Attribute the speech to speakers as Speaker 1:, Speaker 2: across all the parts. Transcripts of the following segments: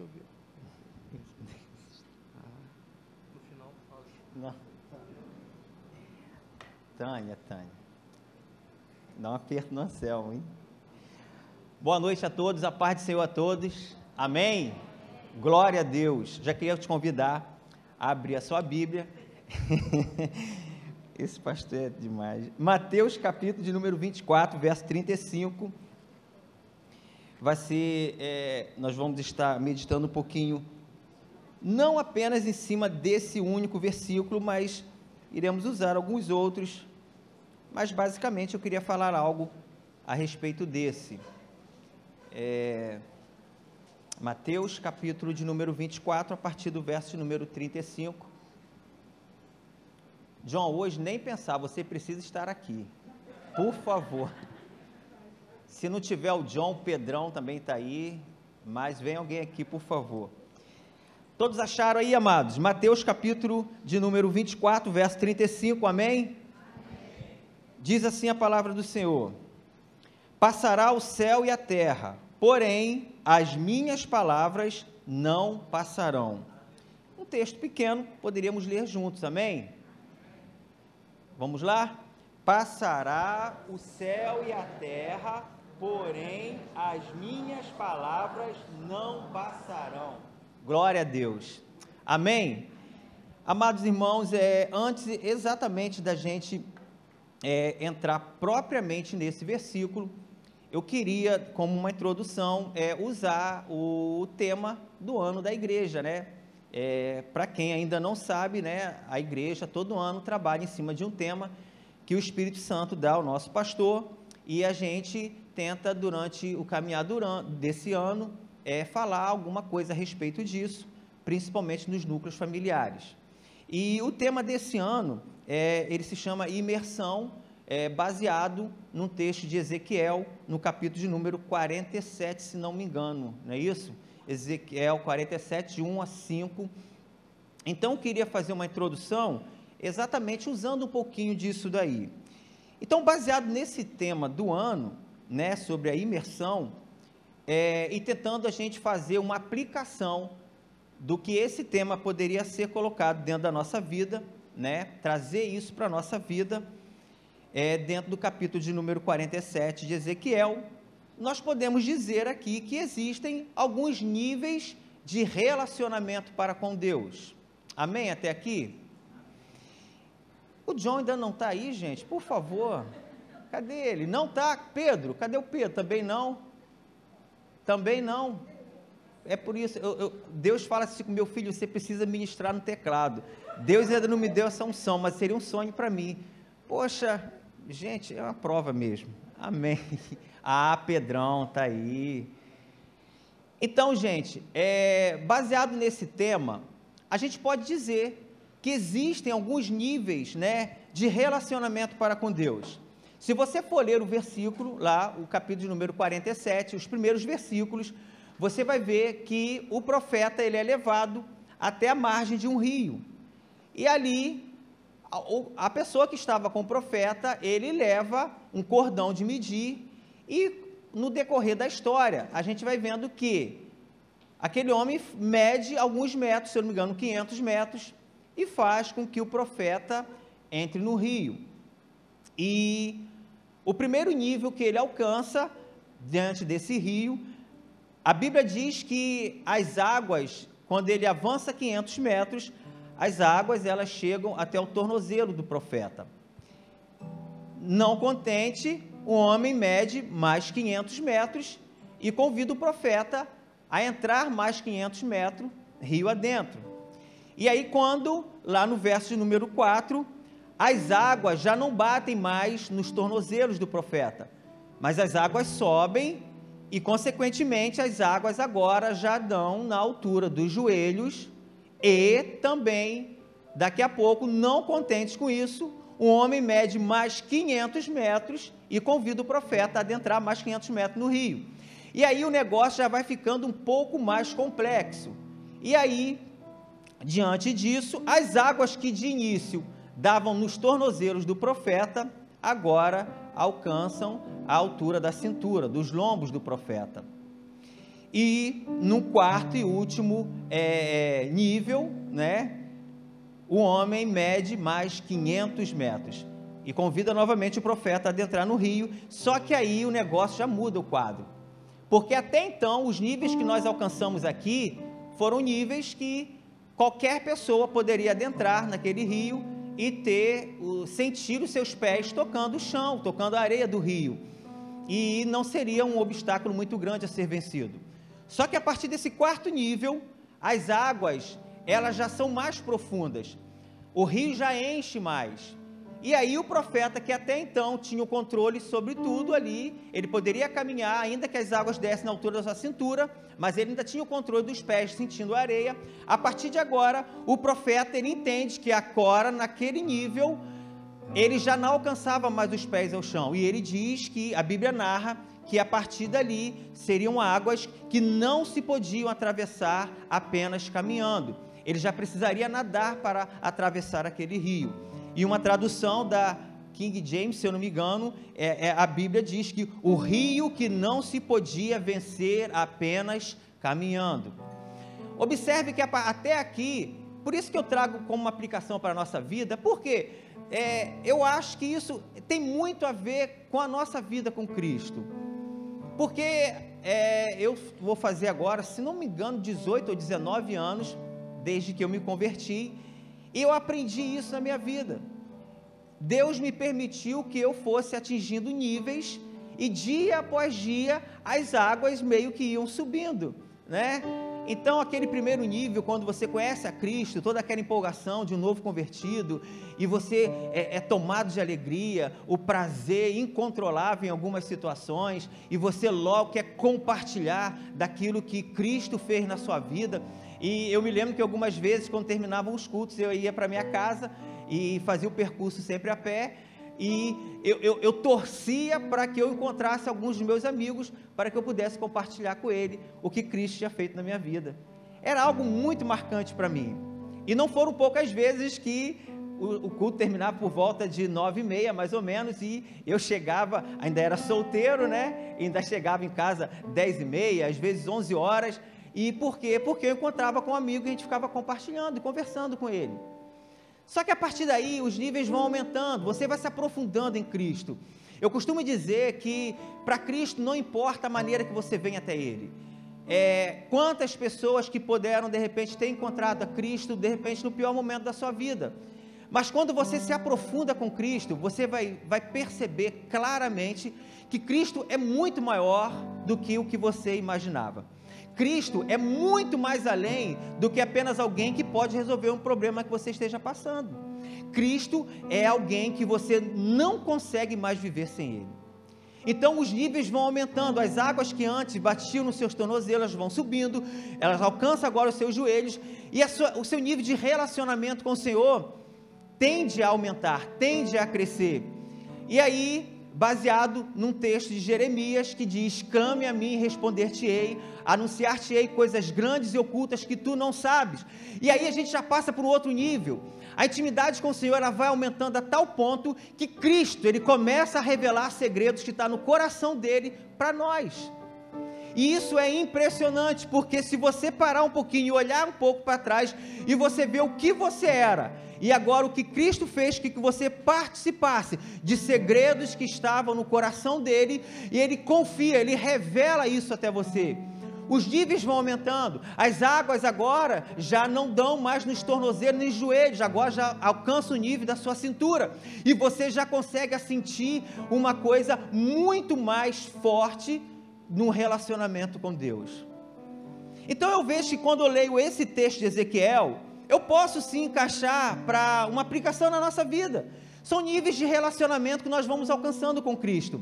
Speaker 1: Deixa eu ver.
Speaker 2: No final, fala.
Speaker 1: Não. Tânia, Tânia. Dá um aperto no céu, hein? Boa noite a todos, a paz do Senhor a todos. Amém? Glória a Deus. Já queria te convidar a abrir a sua Bíblia. Esse pastor é demais. Mateus, capítulo de número 24, verso 35. Vai ser, é, nós vamos estar meditando um pouquinho, não apenas em cima desse único versículo, mas iremos usar alguns outros. Mas basicamente eu queria falar algo a respeito desse. É, Mateus, capítulo de número 24, a partir do verso número 35. John, hoje nem pensar, você precisa estar aqui. Por favor. Se não tiver o John, o Pedrão também está aí, mas vem alguém aqui, por favor. Todos acharam aí, amados? Mateus capítulo de número 24, verso 35, amém? amém? Diz assim a palavra do Senhor: Passará o céu e a terra, porém as minhas palavras não passarão. Um texto pequeno, poderíamos ler juntos, amém? Vamos lá? Passará o céu e a terra, porém as minhas palavras não passarão. Glória a Deus. Amém? Amados irmãos, é, antes exatamente da gente é, entrar propriamente nesse versículo, eu queria, como uma introdução, é, usar o tema do ano da igreja, né? É, Para quem ainda não sabe, né, a igreja todo ano trabalha em cima de um tema que o Espírito Santo dá ao nosso pastor e a gente tenta, durante o caminhar desse ano, é, falar alguma coisa a respeito disso, principalmente nos núcleos familiares. E o tema desse ano, é, ele se chama Imersão, é, baseado num texto de Ezequiel, no capítulo de número 47, se não me engano, não é isso? Ezequiel 47, 1 a 5. Então, eu queria fazer uma introdução exatamente usando um pouquinho disso daí. Então, baseado nesse tema do ano, né, sobre a imersão, é, e tentando a gente fazer uma aplicação do que esse tema poderia ser colocado dentro da nossa vida, né, trazer isso para a nossa vida, é, dentro do capítulo de número 47 de Ezequiel, nós podemos dizer aqui que existem alguns níveis de relacionamento para com Deus. Amém? Até aqui? O John ainda não está aí, gente? Por favor. Cadê ele? Não está? Pedro? Cadê o Pedro? Também não? Também não. É por isso, eu, eu, Deus fala assim com meu filho: você precisa ministrar no teclado. Deus ainda não me deu essa unção, mas seria um sonho para mim. Poxa, gente, é uma prova mesmo. Amém. Ah, Pedrão, tá aí. Então, gente, é, baseado nesse tema, a gente pode dizer que existem alguns níveis né, de relacionamento para com Deus. Se você for ler o versículo, lá, o capítulo número 47, os primeiros versículos, você vai ver que o profeta ele é levado até a margem de um rio. E ali, a, a pessoa que estava com o profeta, ele leva um cordão de medir, e no decorrer da história, a gente vai vendo que aquele homem mede alguns metros, se eu não me engano, 500 metros, e faz com que o profeta entre no rio. E o primeiro nível que ele alcança diante desse rio, a Bíblia diz que as águas, quando ele avança 500 metros, as águas elas chegam até o tornozelo do profeta. Não contente, o homem mede mais 500 metros e convida o profeta a entrar mais 500 metros rio adentro. E aí, quando, lá no verso número 4, as águas já não batem mais nos tornozelos do profeta, mas as águas sobem e, consequentemente, as águas agora já dão na altura dos joelhos e também, daqui a pouco, não contentes com isso, o homem mede mais 500 metros e convida o profeta a adentrar mais 500 metros no rio. E aí o negócio já vai ficando um pouco mais complexo. E aí, diante disso, as águas que de início davam nos tornozelos do profeta, agora alcançam a altura da cintura, dos lombos do profeta. E no quarto e último é, nível, né, o homem mede mais 500 metros. E convida novamente o profeta a adentrar no rio, só que aí o negócio já muda o quadro. Porque até então, os níveis que nós alcançamos aqui foram níveis que qualquer pessoa poderia adentrar naquele rio e ter sentir os seus pés tocando o chão, tocando a areia do rio. E não seria um obstáculo muito grande a ser vencido. Só que a partir desse quarto nível, as águas, elas já são mais profundas. O rio já enche mais. E aí o profeta, que até então tinha o controle sobre tudo ali, ele poderia caminhar, ainda que as águas dessem na altura da sua cintura, mas ele ainda tinha o controle dos pés, sentindo a areia. A partir de agora, o profeta, ele entende que agora, naquele nível, ele já não alcançava mais os pés ao chão. E ele diz que, a Bíblia narra, que a partir dali seriam águas que não se podiam atravessar apenas caminhando. Ele já precisaria nadar para atravessar aquele rio. E uma tradução da King James, se eu não me engano, é, é, a Bíblia diz que o rio que não se podia vencer apenas caminhando. Observe que até aqui, por isso que eu trago como uma aplicação para a nossa vida, porque é, eu acho que isso tem muito a ver com a nossa vida com Cristo. Porque é, eu vou fazer agora, se não me engano, 18 ou 19 anos, desde que eu me converti, e eu aprendi isso na minha vida. Deus me permitiu que eu fosse atingindo níveis e dia após dia as águas meio que iam subindo, né? Então, aquele primeiro nível, quando você conhece a Cristo, toda aquela empolgação de um novo convertido, e você é, é, tomado de alegria, o prazer incontrolável em algumas situações, e você logo quer compartilhar daquilo que Cristo fez na sua vida. E eu me lembro que algumas vezes, quando terminavam os cultos, eu ia para minha casa e fazia o percurso sempre a pé, e eu, eu, eu torcia para que eu encontrasse alguns dos meus amigos para que eu pudesse compartilhar com ele o que Cristo tinha feito na minha vida. Era algo muito marcante para mim. E não foram poucas vezes que o, o culto terminava por volta de nove e meia, mais ou menos, e eu chegava, ainda era solteiro, né? Ainda chegava em casa dez e meia, às vezes onze horas. E por quê? Porque eu encontrava com um amigo e a gente ficava compartilhando e conversando com ele. Só que a partir daí os níveis vão aumentando, você vai se aprofundando em Cristo. Eu costumo dizer que para Cristo não importa a maneira que você vem até Ele. É, quantas pessoas que puderam de repente ter encontrado a Cristo de repente no pior momento da sua vida. Mas quando você se aprofunda com Cristo, você vai, vai perceber claramente que Cristo é muito maior do que o que você imaginava. Cristo é muito mais além do que apenas alguém que pode resolver um problema que você esteja passando. Cristo é alguém que você não consegue mais viver sem Ele. Então os níveis vão aumentando, as águas que antes batiam nos seus tornozelos vão subindo, elas alcançam agora os seus joelhos, e sua, o seu nível de relacionamento com o Senhor tende a aumentar, tende a crescer. E aí baseado num texto de Jeremias que diz: Clame a mim responder-te-ei, anunciar-te-ei coisas grandes e ocultas que tu não sabes. E aí a gente já passa para um outro nível. A intimidade com o Senhor ela vai aumentando a tal ponto que Cristo ele começa a revelar segredos que está no coração dele para nós. E isso é impressionante, porque se você parar um pouquinho e olhar um pouco para trás e você ver o que você era, e agora o que Cristo fez que você participasse de segredos que estavam no coração dele, e ele confia, ele revela isso até você. Os níveis vão aumentando, as águas agora já não dão mais nos tornozelos nem joelhos, agora já alcança o nível da sua cintura, e você já consegue sentir uma coisa muito mais forte no relacionamento com Deus. Então eu vejo que quando eu leio esse texto de Ezequiel, eu posso sim encaixar para uma aplicação na nossa vida. São níveis de relacionamento que nós vamos alcançando com Cristo.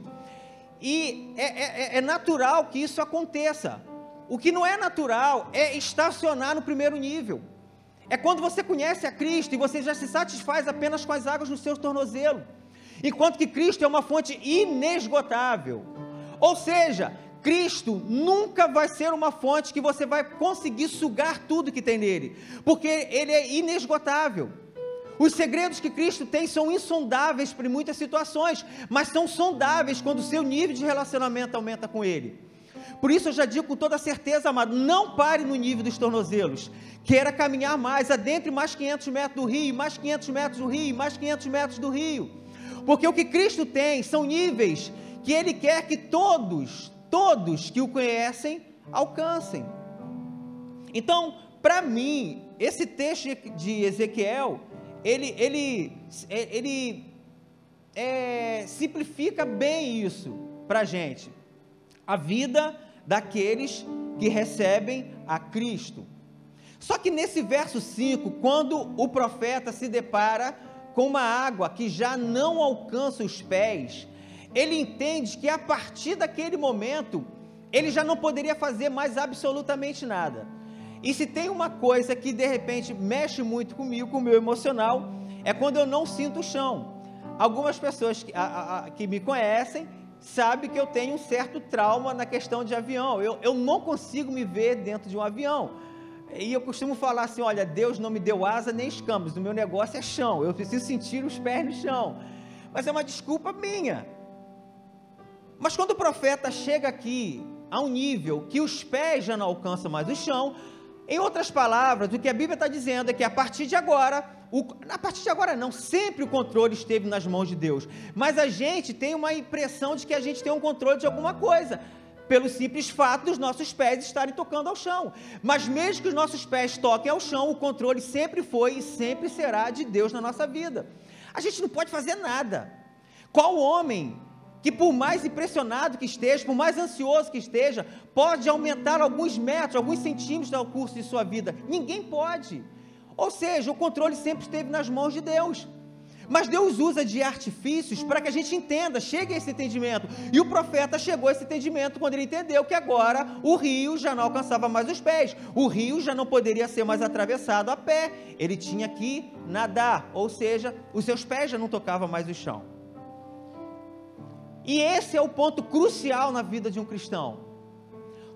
Speaker 1: E é, é, é, é natural que isso aconteça. O que não é natural é estacionar no primeiro nível. É quando você conhece a Cristo e você já se satisfaz apenas com as águas no seu tornozelo. Enquanto que Cristo é uma fonte inesgotável. Ou seja, Cristo nunca vai ser uma fonte que você vai conseguir sugar tudo que tem nele, porque ele é inesgotável. Os segredos que Cristo tem são insondáveis para muitas situações, mas são sondáveis quando o seu nível de relacionamento aumenta com Ele. Por isso eu já digo com toda certeza, amado, não pare no nível dos tornozelos. Queira caminhar mais, adentre mais 500 metros do rio, mais 500 metros do rio, mais 500 metros do rio. Porque o que Cristo tem são níveis que Ele quer que todos, todos que o conhecem, alcancem. Então, para mim, esse texto de Ezequiel, ele, ele, ele é, simplifica bem isso para a gente. A vida daqueles que recebem a Cristo. Só que nesse verso 5, quando o profeta se depara com uma água que já não alcança os pés, ele entende que a partir daquele momento, ele já não poderia fazer mais absolutamente nada. E se tem uma coisa que de repente mexe muito comigo, com o meu emocional, é quando eu não sinto o chão. Algumas pessoas que, a, a, que me conhecem sabe que eu tenho um certo trauma na questão de avião. Eu, eu não consigo me ver dentro de um avião. E eu costumo falar assim: olha, Deus não me deu asa nem escamas, o meu negócio é chão, eu preciso sentir os pés no chão. Mas é uma desculpa minha. Mas quando o profeta chega aqui a um nível que os pés já não alcançam mais o chão, em outras palavras, o que a Bíblia está dizendo é que a partir de agora, o, a partir de agora não, sempre o controle esteve nas mãos de Deus. Mas a gente tem uma impressão de que a gente tem um controle de alguma coisa, pelo simples fato dos nossos pés estarem tocando ao chão. Mas mesmo que os nossos pés toquem ao chão, o controle sempre foi e sempre será de Deus na nossa vida. A gente não pode fazer nada. Qual homem que por mais impressionado que esteja, por mais ansioso que esteja, pode aumentar alguns metros, alguns centímetros ao curso de sua vida. Ninguém pode. Ou seja, o controle sempre esteve nas mãos de Deus. Mas Deus usa de artifícios para que a gente entenda, chegue a esse entendimento. E o profeta chegou a esse entendimento quando ele entendeu que agora o rio já não alcançava mais os pés, o rio já não poderia ser mais atravessado a pé, ele tinha que nadar, ou seja, os seus pés já não tocavam mais o chão. E esse é o ponto crucial na vida de um cristão.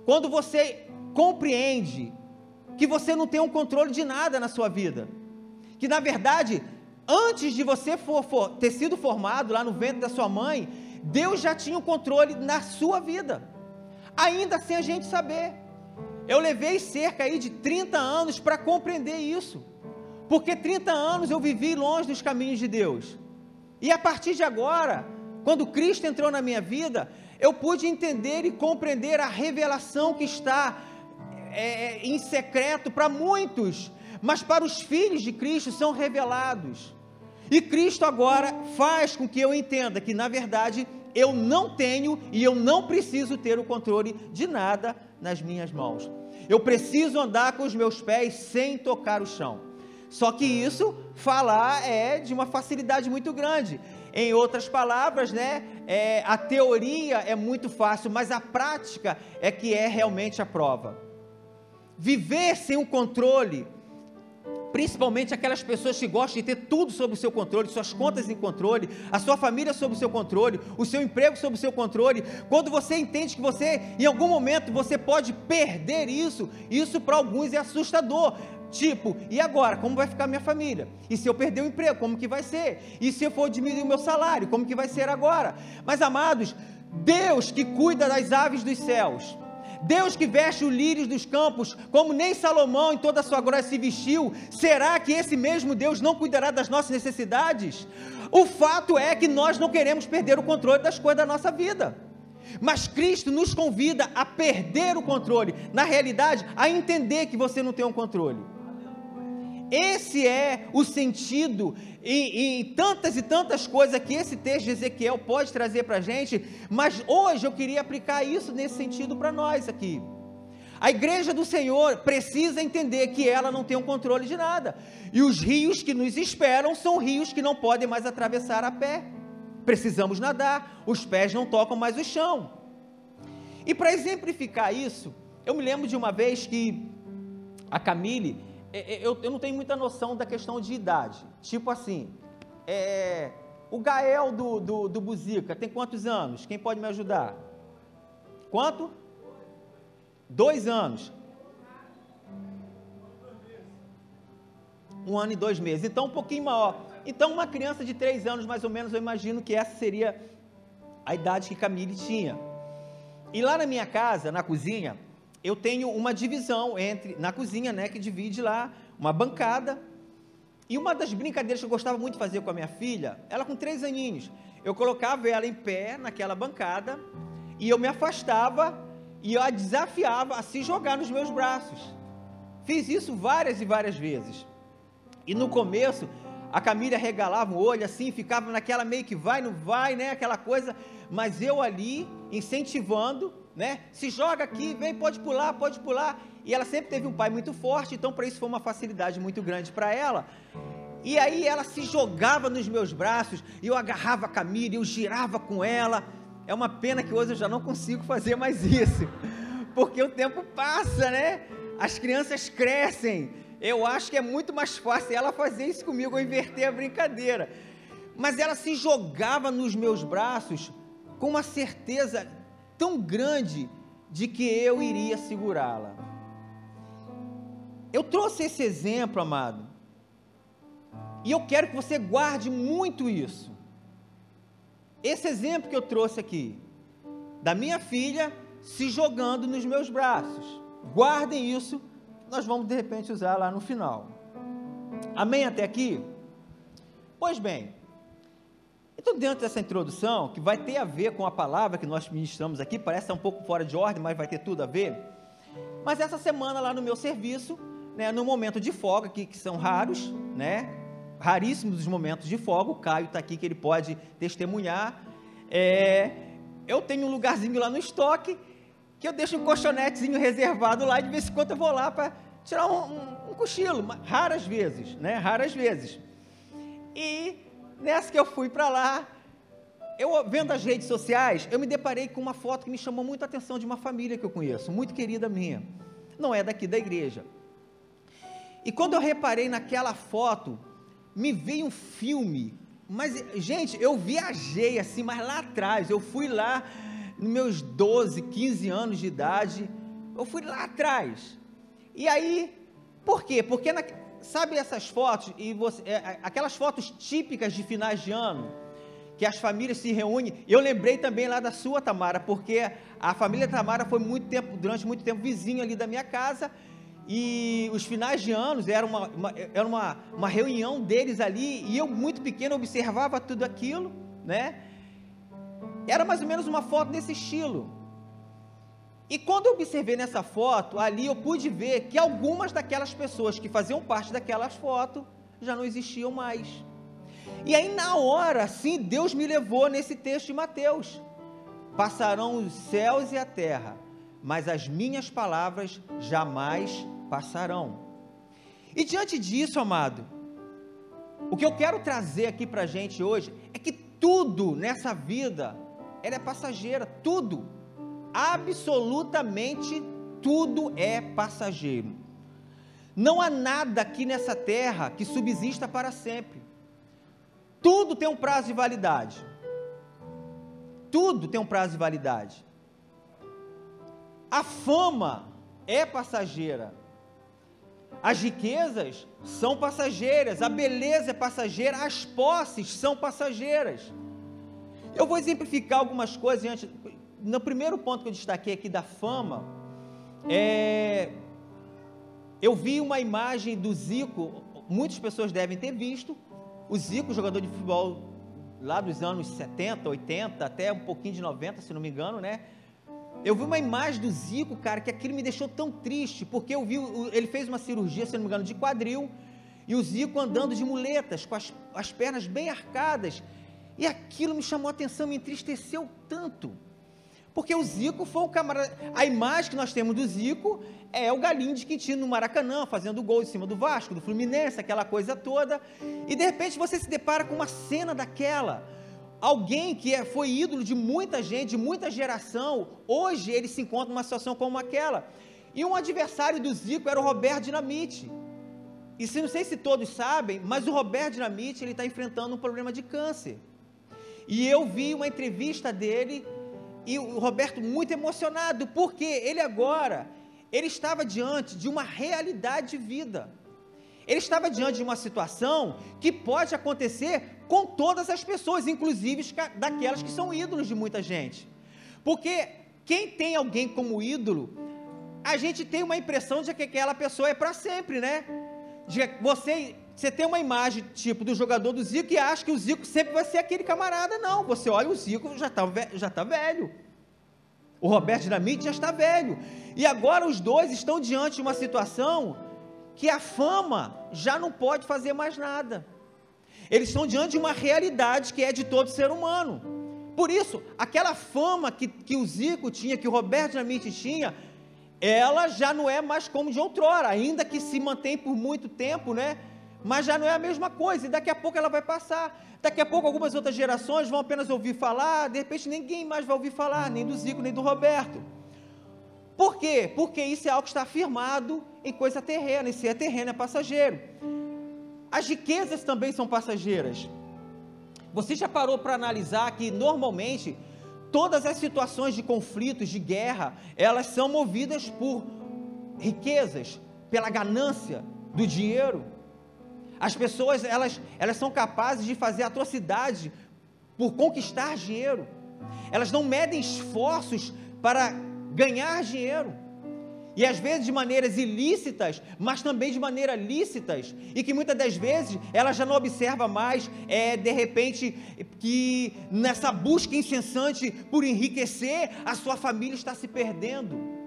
Speaker 1: Quando você compreende que você não tem um controle de nada na sua vida, que na verdade, antes de você for, for, ter sido formado lá no ventre da sua mãe, Deus já tinha o um controle na sua vida, ainda sem a gente saber. Eu levei cerca aí de 30 anos para compreender isso, porque 30 anos eu vivi longe dos caminhos de Deus, e a partir de agora, quando Cristo entrou na minha vida, eu pude entender e compreender a revelação que está é, é, em secreto para muitos, mas para os filhos de Cristo são revelados. E Cristo agora faz com que eu entenda que, na verdade, eu não tenho e eu não preciso ter o controle de nada nas minhas mãos. Eu preciso andar com os meus pés sem tocar o chão. Só que isso, falar é de uma facilidade muito grande. Em outras palavras, né, é, a teoria é muito fácil, mas a prática é que é realmente a prova. Viver sem o controle, principalmente aquelas pessoas que gostam de ter tudo sob o seu controle, suas contas em controle, a sua família sob o seu controle, o seu emprego sob o seu controle. Quando você entende que você, em algum momento, você pode perder isso, isso para alguns é assustador. Tipo, e agora? Como vai ficar minha família? E se eu perder o emprego, como que vai ser? E se eu for diminuir o meu salário, como que vai ser agora? Mas amados, Deus que cuida das aves dos céus, Deus que veste os lírios dos campos, como nem Salomão em toda a sua glória se vestiu, será que esse mesmo Deus não cuidará das nossas necessidades? O fato é que nós não queremos perder o controle das coisas da nossa vida. Mas Cristo nos convida a perder o controle, na realidade, a entender que você não tem um controle. Esse é o sentido e, e, tantas e tantas coisas que esse texto de Ezequiel pode trazer para a gente, mas hoje eu queria aplicar isso nesse sentido para nós aqui. A igreja do Senhor precisa entender que ela não tem um controle de nada, e os rios que nos esperam são rios que não podem mais atravessar a pé. Precisamos nadar, os pés não tocam mais o chão. E para exemplificar isso, eu me lembro de uma vez que a Camille eu, eu não tenho muita noção da questão de idade. Tipo assim, é, o Gael do, do, do Buzica tem quantos anos? Quem pode me ajudar? Quanto? Dois anos. Um ano e dois meses. Então, um pouquinho maior. Então, uma criança de três anos, mais ou menos, eu imagino que essa seria a idade que Camille tinha. E lá na minha casa, na cozinha, eu tenho uma divisão entre na cozinha, né, que divide lá uma bancada. E uma das brincadeiras que eu gostava muito de fazer com a minha filha, ela com três aninhos, eu colocava ela em pé naquela bancada e eu me afastava e eu a desafiava a se jogar nos meus braços. Fiz isso várias e várias vezes. E no começo, a Camila regalava o olho assim, ficava naquela meio que vai, não vai, né? Aquela coisa, mas eu ali incentivando, né? Se joga aqui, vem, pode pular, pode pular. E ela sempre teve um pai muito forte, então para isso foi uma facilidade muito grande para ela. E aí ela se jogava nos meus braços, e eu agarrava a Camila, eu girava com ela. É uma pena que hoje eu já não consigo fazer mais isso, porque o tempo passa, né? As crianças crescem, eu acho que é muito mais fácil ela fazer isso comigo, eu inverter a brincadeira. Mas ela se jogava nos meus braços com uma certeza tão grande de que eu iria segurá-la. Eu trouxe esse exemplo, amado, e eu quero que você guarde muito isso. Esse exemplo que eu trouxe aqui, da minha filha se jogando nos meus braços. Guardem isso nós vamos de repente usar lá no final. Amém até aqui? Pois bem, então dentro dessa introdução, que vai ter a ver com a palavra que nós ministramos aqui, parece um pouco fora de ordem, mas vai ter tudo a ver. Mas essa semana lá no meu serviço, né, no momento de folga, que, que são raros, né, raríssimos os momentos de folga, o Caio está aqui que ele pode testemunhar, é, eu tenho um lugarzinho lá no estoque que eu deixo um colchonetezinho reservado lá, de vez em quando eu vou lá para tirar um, um, um, cochilo, raras vezes, né? Raras vezes. E nessa que eu fui para lá, eu vendo as redes sociais, eu me deparei com uma foto que me chamou muito a atenção de uma família que eu conheço, muito querida minha. Não é daqui da igreja. E quando eu reparei naquela foto, me veio um filme. Mas, gente, eu viajei assim, mas lá atrás, eu fui lá nos meus 12, 15 anos de idade, eu fui lá atrás. E aí, por quê? Porque, na, sabe essas fotos, e você, é, aquelas fotos típicas de finais de ano, que as famílias se reúnem, eu lembrei também lá da sua, Tamara, porque a família Tamara foi muito tempo, durante muito tempo, vizinho ali da minha casa, e os finais de anos era uma, uma, era uma, uma reunião deles ali, e eu muito pequeno observava tudo aquilo, né? Era mais ou menos uma foto desse estilo. E quando eu observei nessa foto, ali eu pude ver que algumas daquelas pessoas que faziam parte daquelas fotos já não existiam mais. E aí, na hora, sim, Deus me levou nesse texto de Mateus: Passarão os céus e a terra, mas as minhas palavras jamais passarão. E diante disso, amado, o que eu quero trazer aqui para a gente hoje é que tudo nessa vida ela é passageira, tudo, absolutamente tudo é passageiro. Não há nada aqui nessa terra que subsista para sempre. Tudo tem um prazo de validade. Tudo tem um prazo de validade. A fama é passageira. As riquezas são passageiras, a beleza é passageira, as posses são passageiras. Eu vou exemplificar algumas coisas antes. No primeiro ponto que eu destaquei aqui da fama, é, eu vi uma imagem do Zico, muitas pessoas devem ter visto, o Zico, jogador de futebol lá dos anos 70, 80, até um pouquinho de 90, se não me engano, né? Eu vi uma imagem do Zico, cara, que aquilo me deixou tão triste, porque eu vi, ele fez uma cirurgia, se não me engano, de quadril, e o Zico andando de muletas, com as, as pernas bem arcadas, e aquilo me chamou a atenção, me entristeceu tanto. Porque o Zico foi um camarada. A imagem que nós temos do Zico é o galinho de Quintino no Maracanã, fazendo gol em cima do Vasco, do Fluminense, aquela coisa toda. E de repente você se depara com uma cena daquela. Alguém que é, foi ídolo de muita gente, de muita geração, hoje ele se encontra numa situação como aquela. E um adversário do Zico era o Roberto Dinamite. E se não sei se todos sabem, mas o Roberto Dinamite ele está enfrentando um problema de câncer. E eu vi uma entrevista dele e o Roberto muito emocionado, porque ele agora, ele estava diante de uma realidade de vida. Ele estava diante de uma situação que pode acontecer com todas as pessoas, inclusive daquelas que são ídolos de muita gente. Porque quem tem alguém como ídolo, a gente tem uma impressão de que aquela pessoa é para sempre, né? De você, você tem uma imagem tipo do jogador do Zico e acha que o Zico sempre vai ser aquele camarada. Não, você olha o Zico já está já tá velho. O Roberto Dinamite já está velho. E agora os dois estão diante de uma situação que a fama já não pode fazer mais nada. Eles estão diante de uma realidade que é de todo ser humano. Por isso, aquela fama que, que o Zico tinha, que o Roberto Dinamite tinha, ela já não é mais como de outrora, ainda que se mantém por muito tempo, né? Mas já não é a mesma coisa, e daqui a pouco ela vai passar. Daqui a pouco algumas outras gerações vão apenas ouvir falar, de repente ninguém mais vai ouvir falar, nem do Zico, nem do Roberto. Por quê? Porque isso é algo que está afirmado em coisa terrena, e se é terreno é passageiro. As riquezas também são passageiras. Você já parou para analisar que normalmente todas as situações de conflitos, de guerra, elas são movidas por riquezas, pela ganância do dinheiro? As pessoas, elas, elas são capazes de fazer atrocidade por conquistar dinheiro. Elas não medem esforços para ganhar dinheiro. E às vezes de maneiras ilícitas, mas também de maneiras lícitas, e que muitas das vezes ela já não observa mais, é, de repente, que nessa busca incessante por enriquecer, a sua família está se perdendo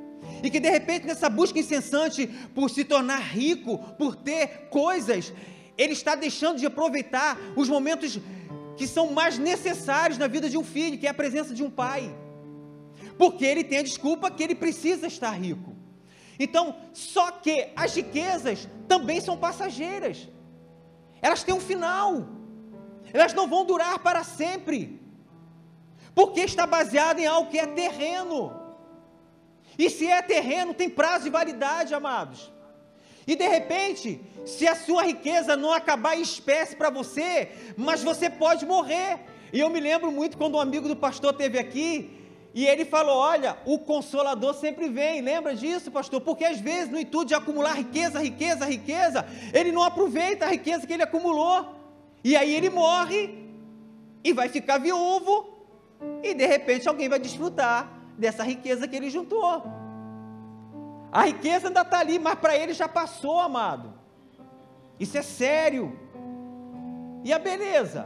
Speaker 1: e que de repente nessa busca incessante por se tornar rico, por ter coisas, ele está deixando de aproveitar os momentos que são mais necessários na vida de um filho, que é a presença de um pai. Porque ele tem a desculpa que ele precisa estar rico. Então, só que as riquezas também são passageiras. Elas têm um final. Elas não vão durar para sempre. Porque está baseado em algo que é terreno. E se é terreno, tem prazo de validade, amados. E de repente, se a sua riqueza não acabar em espécie para você, mas você pode morrer. E eu me lembro muito quando um amigo do pastor teve aqui e ele falou: Olha, o consolador sempre vem. Lembra disso, pastor? Porque às vezes, no intuito de acumular riqueza, riqueza, riqueza, ele não aproveita a riqueza que ele acumulou. E aí ele morre e vai ficar viúvo. E de repente alguém vai desfrutar dessa riqueza que ele juntou. A riqueza ainda está ali, mas para ele já passou, amado. Isso é sério. E a beleza?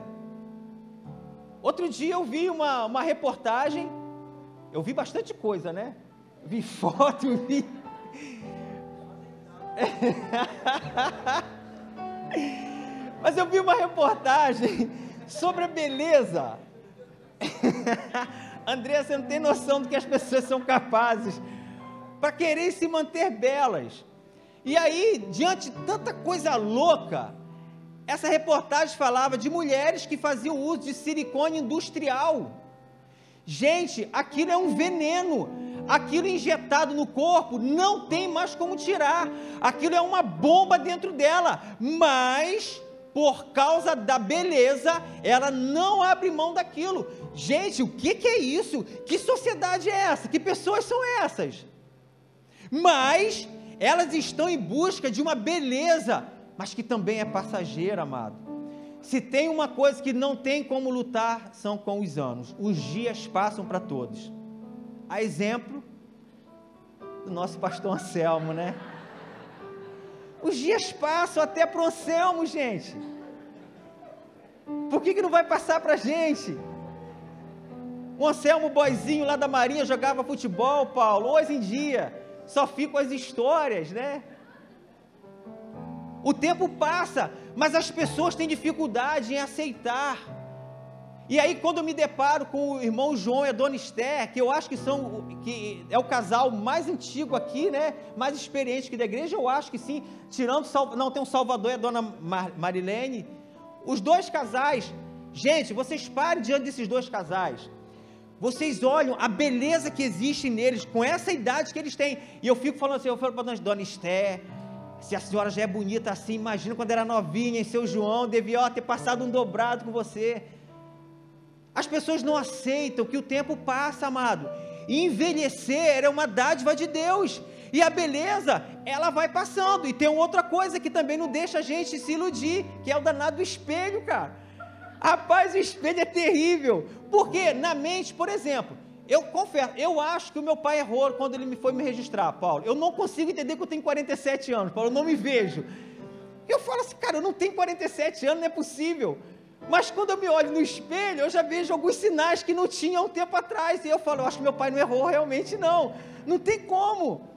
Speaker 1: Outro dia eu vi uma, uma reportagem, eu vi bastante coisa, né? Vi foto, vi. Mas eu vi uma reportagem sobre a beleza. André, você não tem noção do que as pessoas são capazes para querer se manter belas. E aí, diante de tanta coisa louca, essa reportagem falava de mulheres que faziam uso de silicone industrial. Gente, aquilo é um veneno. Aquilo injetado no corpo não tem mais como tirar. Aquilo é uma bomba dentro dela. Mas, por causa da beleza, ela não abre mão daquilo. Gente, o que, que é isso? Que sociedade é essa? Que pessoas são essas? Mas elas estão em busca de uma beleza, mas que também é passageira, amado. Se tem uma coisa que não tem como lutar, são com os anos. Os dias passam para todos. A exemplo do nosso pastor Anselmo, né? Os dias passam até para o Anselmo, gente. Por que, que não vai passar para a gente? O Anselmo boizinho lá da Marinha jogava futebol, Paulo. Hoje em dia, só ficam as histórias, né? O tempo passa, mas as pessoas têm dificuldade em aceitar. E aí, quando eu me deparo com o irmão João e a dona Esther, que eu acho que são que é o casal mais antigo aqui, né? Mais experiente que da igreja, eu acho que sim. Tirando, não tem um Salvador e a dona Marilene. Os dois casais, gente, vocês parem diante desses dois casais. Vocês olham a beleza que existe neles, com essa idade que eles têm. E eu fico falando assim, eu falo para dona Esté, se a senhora já é bonita assim, imagina quando era novinha, em seu João, devia ó, ter passado um dobrado com você. As pessoas não aceitam que o tempo passa, amado. E envelhecer é uma dádiva de Deus. E a beleza, ela vai passando. E tem outra coisa que também não deixa a gente se iludir, que é o danado do espelho, cara. Rapaz, o espelho é terrível. Porque na mente, por exemplo, eu confesso, eu acho que o meu pai errou quando ele me foi me registrar, Paulo. Eu não consigo entender que eu tenho 47 anos, Paulo, eu não me vejo. Eu falo assim, cara, eu não tenho 47 anos, não é possível. Mas quando eu me olho no espelho, eu já vejo alguns sinais que não tinha um tempo atrás. E eu falo, eu acho que meu pai não errou realmente, não. Não tem como.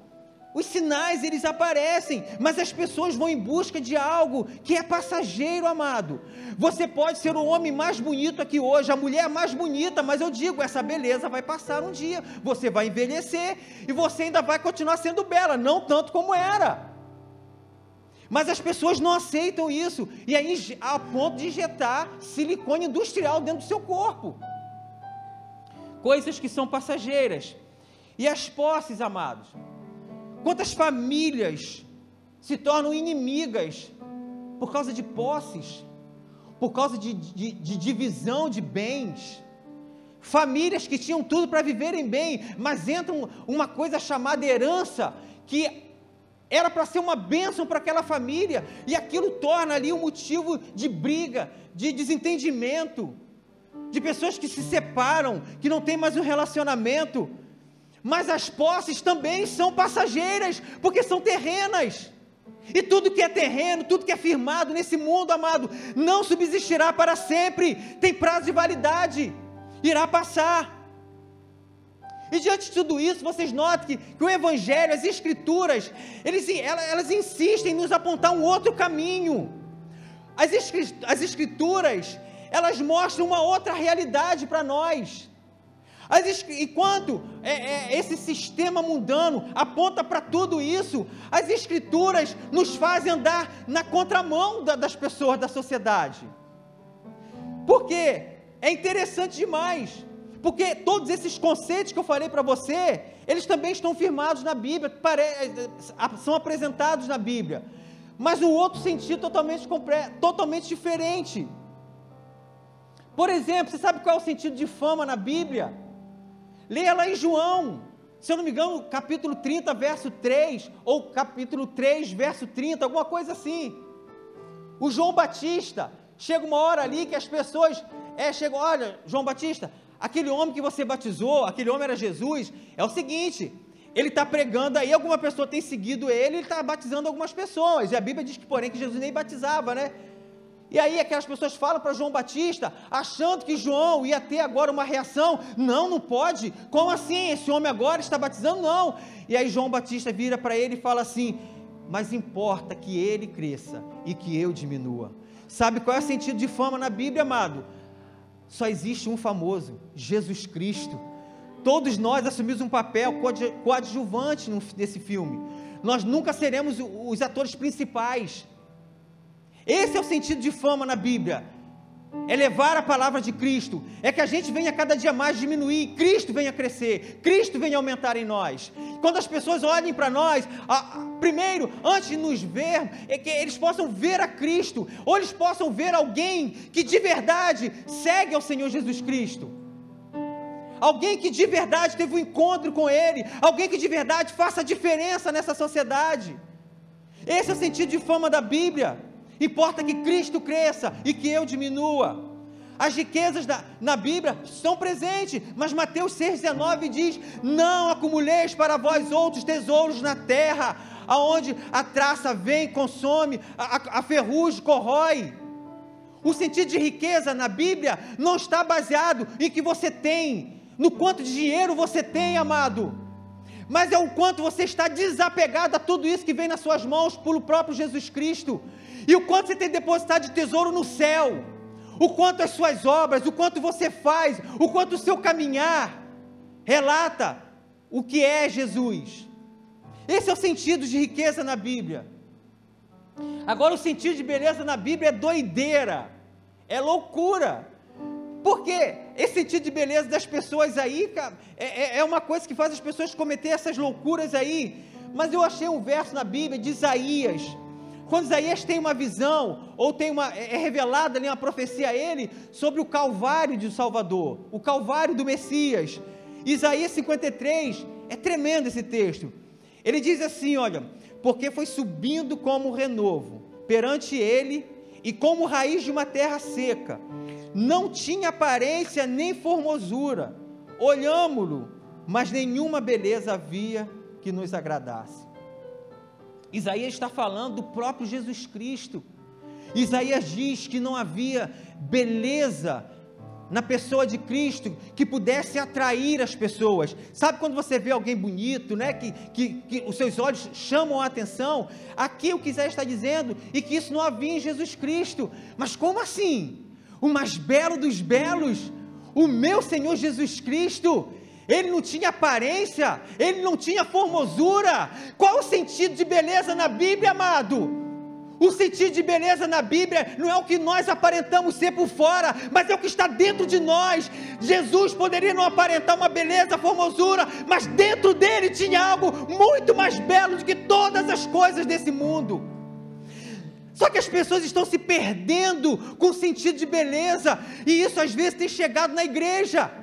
Speaker 1: Os sinais eles aparecem, mas as pessoas vão em busca de algo que é passageiro, amado. Você pode ser o homem mais bonito aqui hoje, a mulher mais bonita, mas eu digo, essa beleza vai passar um dia. Você vai envelhecer e você ainda vai continuar sendo bela, não tanto como era. Mas as pessoas não aceitam isso, e aí a ponto de injetar silicone industrial dentro do seu corpo. Coisas que são passageiras. E as posses, amados. Quantas famílias se tornam inimigas por causa de posses, por causa de, de, de divisão de bens. Famílias que tinham tudo para viverem bem, mas entra uma coisa chamada herança, que era para ser uma bênção para aquela família, e aquilo torna ali um motivo de briga, de desentendimento, de pessoas que se separam, que não tem mais um relacionamento, mas as posses também são passageiras, porque são terrenas. E tudo que é terreno, tudo que é firmado nesse mundo, amado, não subsistirá para sempre, tem prazo de validade, irá passar. E diante de tudo isso, vocês notam que, que o Evangelho, as Escrituras, eles, elas, elas insistem em nos apontar um outro caminho. As, as Escrituras, elas mostram uma outra realidade para nós. As, enquanto é, é, esse sistema mundano aponta para tudo isso, as escrituras nos fazem andar na contramão da, das pessoas da sociedade. Porque é interessante demais. Porque todos esses conceitos que eu falei para você, eles também estão firmados na Bíblia, são apresentados na Bíblia. Mas no outro sentido totalmente, totalmente diferente. Por exemplo, você sabe qual é o sentido de fama na Bíblia? Leia lá em João, se eu não me engano, capítulo 30, verso 3, ou capítulo 3, verso 30, alguma coisa assim. O João Batista, chega uma hora ali que as pessoas, é, chegam, olha, João Batista, aquele homem que você batizou, aquele homem era Jesus, é o seguinte, ele está pregando aí, alguma pessoa tem seguido ele, ele está batizando algumas pessoas, e a Bíblia diz que, porém, que Jesus nem batizava, né? E aí aquelas pessoas falam para João Batista, achando que João ia ter agora uma reação. Não, não pode. Como assim? Esse homem agora está batizando? Não. E aí João Batista vira para ele e fala assim: Mas importa que ele cresça e que eu diminua. Sabe qual é o sentido de fama na Bíblia, amado? Só existe um famoso, Jesus Cristo. Todos nós assumimos um papel coadjuvante nesse filme. Nós nunca seremos os atores principais esse é o sentido de fama na Bíblia. É levar a palavra de Cristo. É que a gente venha cada dia mais diminuir, Cristo venha crescer, Cristo venha aumentar em nós. Quando as pessoas olhem para nós, a, primeiro, antes de nos ver, é que eles possam ver a Cristo, ou eles possam ver alguém que de verdade segue ao Senhor Jesus Cristo. Alguém que de verdade teve um encontro com Ele, alguém que de verdade faça diferença nessa sociedade. Esse é o sentido de fama da Bíblia. Importa que Cristo cresça e que eu diminua. As riquezas da, na Bíblia estão presentes, mas Mateus 6,19 diz: Não acumuleis para vós outros tesouros na terra, aonde a traça vem, consome, a, a, a ferrugem corrói. O sentido de riqueza na Bíblia não está baseado em que você tem, no quanto de dinheiro você tem, amado, mas é o quanto você está desapegado a tudo isso que vem nas suas mãos pelo próprio Jesus Cristo. E o quanto você tem depositado de tesouro no céu, o quanto as suas obras, o quanto você faz, o quanto o seu caminhar relata o que é Jesus. Esse é o sentido de riqueza na Bíblia. Agora, o sentido de beleza na Bíblia é doideira, é loucura. Por quê? Esse sentido de beleza das pessoas aí é, é, é uma coisa que faz as pessoas cometer essas loucuras aí. Mas eu achei um verso na Bíblia de Isaías, quando Isaías tem uma visão, ou tem uma, é, é revelada ali uma profecia a ele sobre o Calvário de Salvador, o Calvário do Messias. Isaías 53, é tremendo esse texto. Ele diz assim: olha, porque foi subindo como renovo perante ele e como raiz de uma terra seca, não tinha aparência nem formosura, olhámo-lo, mas nenhuma beleza havia que nos agradasse. Isaías está falando do próprio Jesus Cristo. Isaías diz que não havia beleza na pessoa de Cristo que pudesse atrair as pessoas. Sabe quando você vê alguém bonito, né? Que, que, que os seus olhos chamam a atenção? Aqui o que Isaías está dizendo, e que isso não havia em Jesus Cristo. Mas como assim? O mais belo dos belos, o meu Senhor Jesus Cristo, ele não tinha aparência, ele não tinha formosura. Qual o sentido de beleza na Bíblia, amado? O sentido de beleza na Bíblia não é o que nós aparentamos ser por fora, mas é o que está dentro de nós. Jesus poderia não aparentar uma beleza, formosura, mas dentro dele tinha algo muito mais belo do que todas as coisas desse mundo. Só que as pessoas estão se perdendo com o sentido de beleza, e isso às vezes tem chegado na igreja.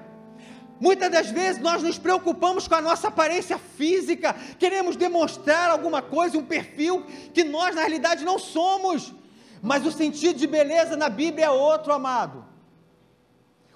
Speaker 1: Muitas das vezes nós nos preocupamos com a nossa aparência física, queremos demonstrar alguma coisa, um perfil que nós na realidade não somos. Mas o sentido de beleza na Bíblia é outro, amado.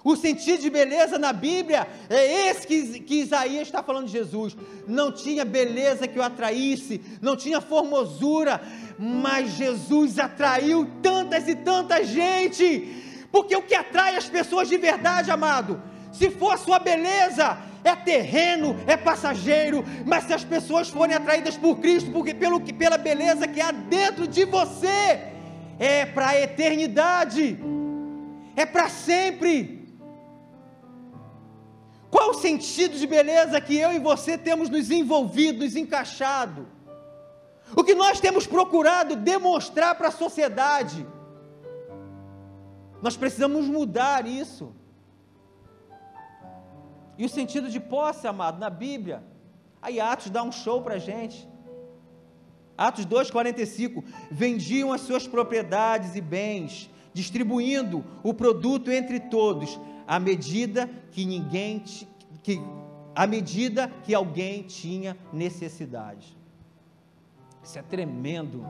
Speaker 1: O sentido de beleza na Bíblia é esse que, que Isaías está falando de Jesus. Não tinha beleza que o atraísse, não tinha formosura, mas Jesus atraiu tantas e tanta gente. Porque o que atrai as pessoas de verdade, amado, se for a sua beleza, é terreno, é passageiro, mas se as pessoas forem atraídas por Cristo, porque pelo que pela beleza que há dentro de você, é para a eternidade. É para sempre. Qual o sentido de beleza que eu e você temos nos envolvido, nos encaixado? O que nós temos procurado demonstrar para a sociedade? Nós precisamos mudar isso. E o sentido de posse, amado, na Bíblia. Aí Atos dá um show para a gente. Atos 2,45: vendiam as suas propriedades e bens, distribuindo o produto entre todos, à medida que ninguém que à medida que alguém tinha necessidade. Isso é tremendo.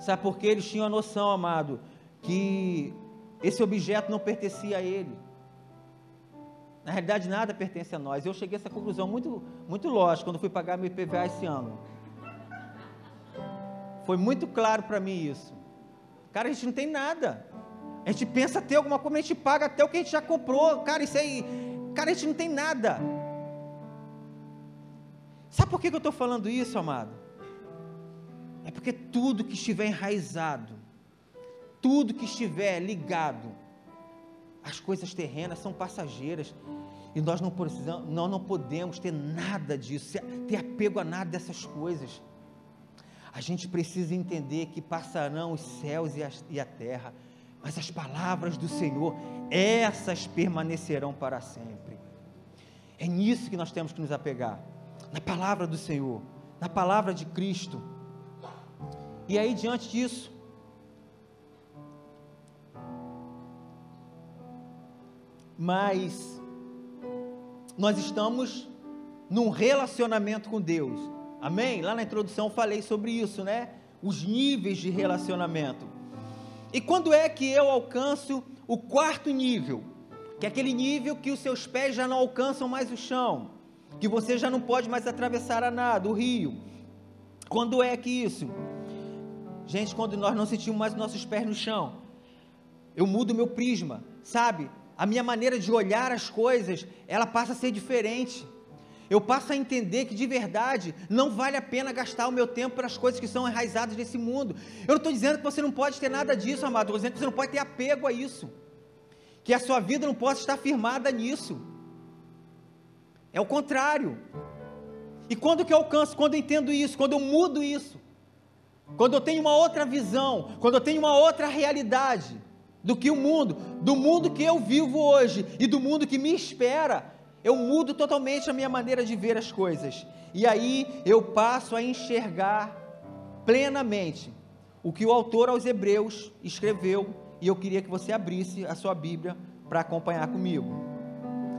Speaker 1: Sabe por que eles tinham a noção, amado, que esse objeto não pertencia a ele. Na realidade, nada pertence a nós. Eu cheguei a essa conclusão muito, muito lógica quando fui pagar meu IPVA esse ano. Foi muito claro para mim isso. Cara, a gente não tem nada. A gente pensa ter alguma coisa, a gente paga até o que a gente já comprou. Cara, isso aí. Cara, a gente não tem nada. Sabe por que eu estou falando isso, amado? É porque tudo que estiver enraizado, tudo que estiver ligado as coisas terrenas são passageiras. E nós não, precisamos, nós não podemos ter nada disso, ter apego a nada dessas coisas. A gente precisa entender que passarão os céus e a, e a terra, mas as palavras do Senhor, essas permanecerão para sempre. É nisso que nós temos que nos apegar, na palavra do Senhor, na palavra de Cristo. E aí, diante disso, mas nós estamos num relacionamento com Deus. Amém? Lá na introdução eu falei sobre isso, né? Os níveis de relacionamento. E quando é que eu alcanço o quarto nível? Que é aquele nível que os seus pés já não alcançam mais o chão, que você já não pode mais atravessar a nada, o rio. Quando é que isso? Gente, quando nós não sentimos mais nossos pés no chão, eu mudo meu prisma, sabe? A minha maneira de olhar as coisas, ela passa a ser diferente. Eu passo a entender que de verdade não vale a pena gastar o meu tempo para as coisas que são enraizadas nesse mundo. Eu não estou dizendo que você não pode ter nada disso, amado, estou dizendo que você não pode ter apego a isso. Que a sua vida não possa estar firmada nisso. É o contrário. E quando que eu alcanço? Quando eu entendo isso, quando eu mudo isso. Quando eu tenho uma outra visão, quando eu tenho uma outra realidade do que o mundo, do mundo que eu vivo hoje e do mundo que me espera. Eu mudo totalmente a minha maneira de ver as coisas. E aí eu passo a enxergar plenamente o que o autor aos Hebreus escreveu, e eu queria que você abrisse a sua Bíblia para acompanhar comigo.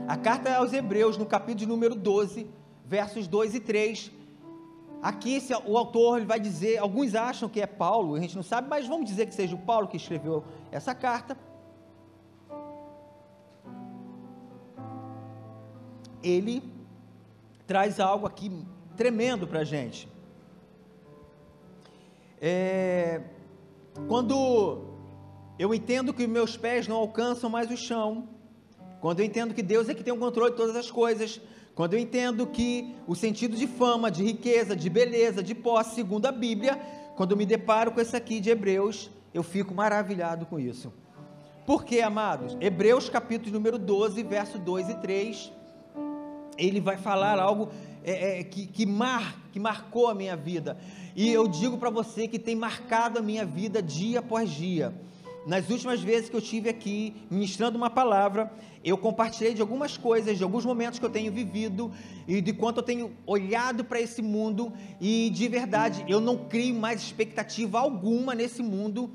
Speaker 1: A carta aos Hebreus, no capítulo número 12, versos 2 e 3, Aqui o autor ele vai dizer, alguns acham que é Paulo, a gente não sabe, mas vamos dizer que seja o Paulo que escreveu essa carta. ele traz algo aqui tremendo para a gente. É, quando eu entendo que meus pés não alcançam mais o chão, quando eu entendo que Deus é que tem o controle de todas as coisas, quando eu entendo que o sentido de fama, de riqueza, de beleza, de posse, segundo a Bíblia, quando eu me deparo com esse aqui de Hebreus, eu fico maravilhado com isso. Por quê, amados? Hebreus capítulo número 12, verso 2 e 3, ele vai falar algo é, é, que, que, mar, que marcou a minha vida. E eu digo para você que tem marcado a minha vida dia após dia. Nas últimas vezes que eu tive aqui ministrando uma palavra, eu compartilhei de algumas coisas, de alguns momentos que eu tenho vivido e de quanto eu tenho olhado para esse mundo e de verdade eu não crio mais expectativa alguma nesse mundo,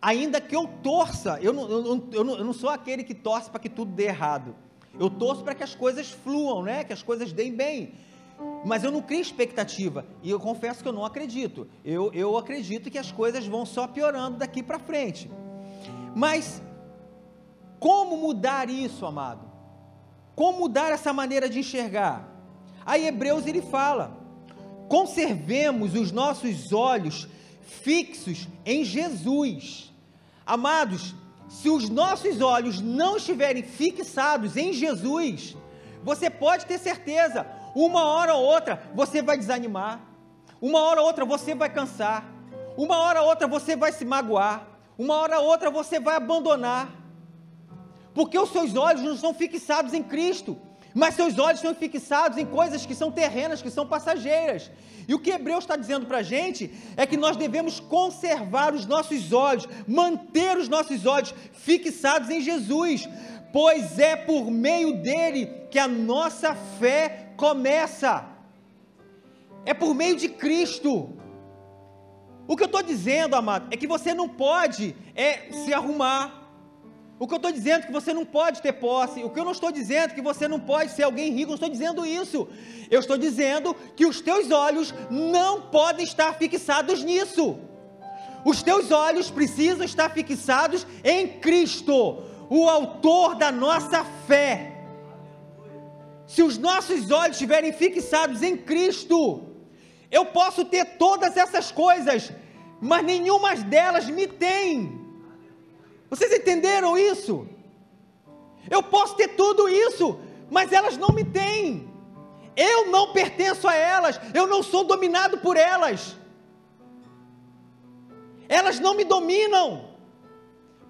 Speaker 1: ainda que eu torça. Eu não, eu não, eu não, eu não sou aquele que torce para que tudo dê errado. Eu torço para que as coisas fluam, né? Que as coisas deem bem. Mas eu não crio expectativa. E eu confesso que eu não acredito. Eu, eu acredito que as coisas vão só piorando daqui para frente. Mas como mudar isso, amado? Como mudar essa maneira de enxergar? Aí Hebreus ele fala: conservemos os nossos olhos fixos em Jesus. Amados, se os nossos olhos não estiverem fixados em Jesus, você pode ter certeza, uma hora ou outra você vai desanimar, uma hora ou outra você vai cansar, uma hora ou outra você vai se magoar, uma hora ou outra você vai abandonar, porque os seus olhos não são fixados em Cristo, mas seus olhos estão fixados em coisas que são terrenas, que são passageiras. E o que Hebreus está dizendo para a gente é que nós devemos conservar os nossos olhos, manter os nossos olhos fixados em Jesus, pois é por meio dele que a nossa fé começa. É por meio de Cristo. O que eu estou dizendo, amado, é que você não pode é, se arrumar, o que eu estou dizendo é que você não pode ter posse. O que eu não estou dizendo é que você não pode ser alguém rico. Não estou dizendo isso. Eu estou dizendo que os teus olhos não podem estar fixados nisso. Os teus olhos precisam estar fixados em Cristo, o autor da nossa fé. Se os nossos olhos estiverem fixados em Cristo, eu posso ter todas essas coisas, mas nenhuma delas me tem. Vocês entenderam isso? Eu posso ter tudo isso, mas elas não me têm. Eu não pertenço a elas, eu não sou dominado por elas. Elas não me dominam.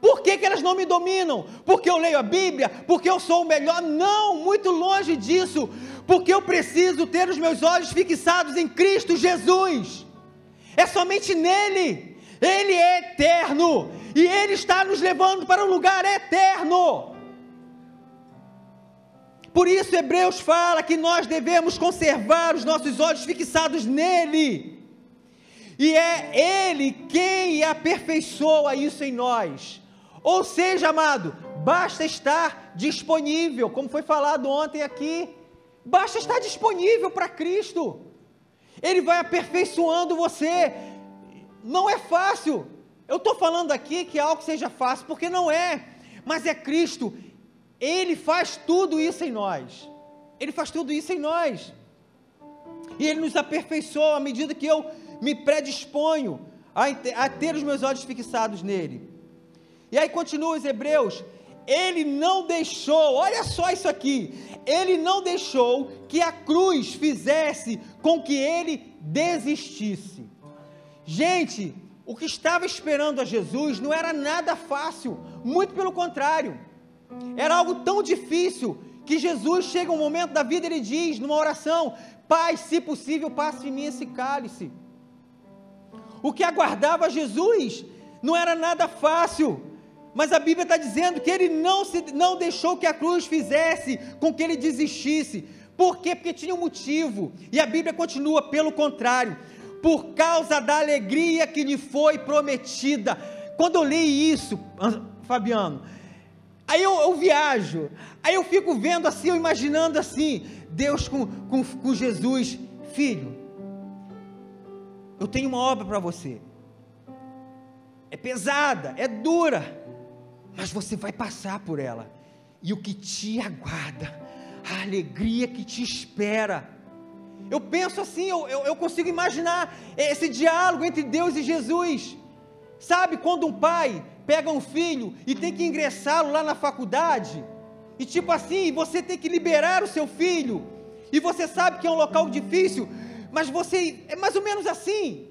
Speaker 1: Por que, que elas não me dominam? Porque eu leio a Bíblia? Porque eu sou o melhor? Não, muito longe disso. Porque eu preciso ter os meus olhos fixados em Cristo Jesus. É somente nele. Ele é eterno e Ele está nos levando para um lugar eterno. Por isso, Hebreus fala que nós devemos conservar os nossos olhos fixados nele, e é Ele quem aperfeiçoa isso em nós. Ou seja, amado, basta estar disponível, como foi falado ontem aqui, basta estar disponível para Cristo, Ele vai aperfeiçoando você, não é fácil. Eu estou falando aqui que algo seja fácil, porque não é. Mas é Cristo. Ele faz tudo isso em nós. Ele faz tudo isso em nós. E Ele nos aperfeiçoa à medida que eu me predisponho a, a ter os meus olhos fixados nele. E aí continua os Hebreus. Ele não deixou, olha só isso aqui. Ele não deixou que a cruz fizesse com que ele desistisse. Gente, o que estava esperando a Jesus não era nada fácil, muito pelo contrário, era algo tão difícil que Jesus chega um momento da vida e ele diz numa oração: Pai, se possível, passe em mim esse cálice. O que aguardava Jesus não era nada fácil, mas a Bíblia está dizendo que ele não, se, não deixou que a cruz fizesse com que ele desistisse. Por quê? Porque tinha um motivo. E a Bíblia continua, pelo contrário, por causa da alegria que lhe foi prometida. Quando eu li isso, Fabiano, aí eu, eu, viajo, aí eu fico vendo assim, eu imaginando assim, Deus com, com, com Jesus, filho, eu tenho uma obra para você, é pesada, é dura, mas você vai passar por ela, e o que te aguarda, a alegria que te espera. Eu penso assim, eu, eu, eu consigo imaginar esse diálogo entre Deus e Jesus. Sabe quando um pai pega um filho e tem que ingressá-lo lá na faculdade? E tipo assim, você tem que liberar o seu filho. E você sabe que é um local difícil, mas você é mais ou menos assim.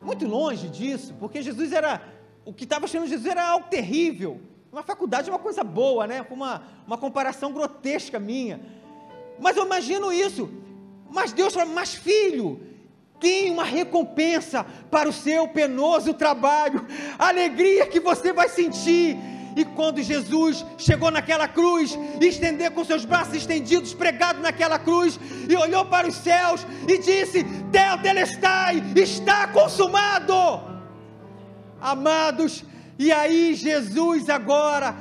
Speaker 1: Muito longe disso, porque Jesus era o que estava achando Jesus era algo terrível. Uma faculdade é uma coisa boa, né? Uma, uma comparação grotesca minha. Mas eu imagino isso. Mas Deus fala, mas filho, tem uma recompensa para o seu penoso trabalho, a alegria que você vai sentir. E quando Jesus chegou naquela cruz, estender com seus braços estendidos, pregado naquela cruz, e olhou para os céus e disse: Tel telestai, está consumado amados, e aí Jesus agora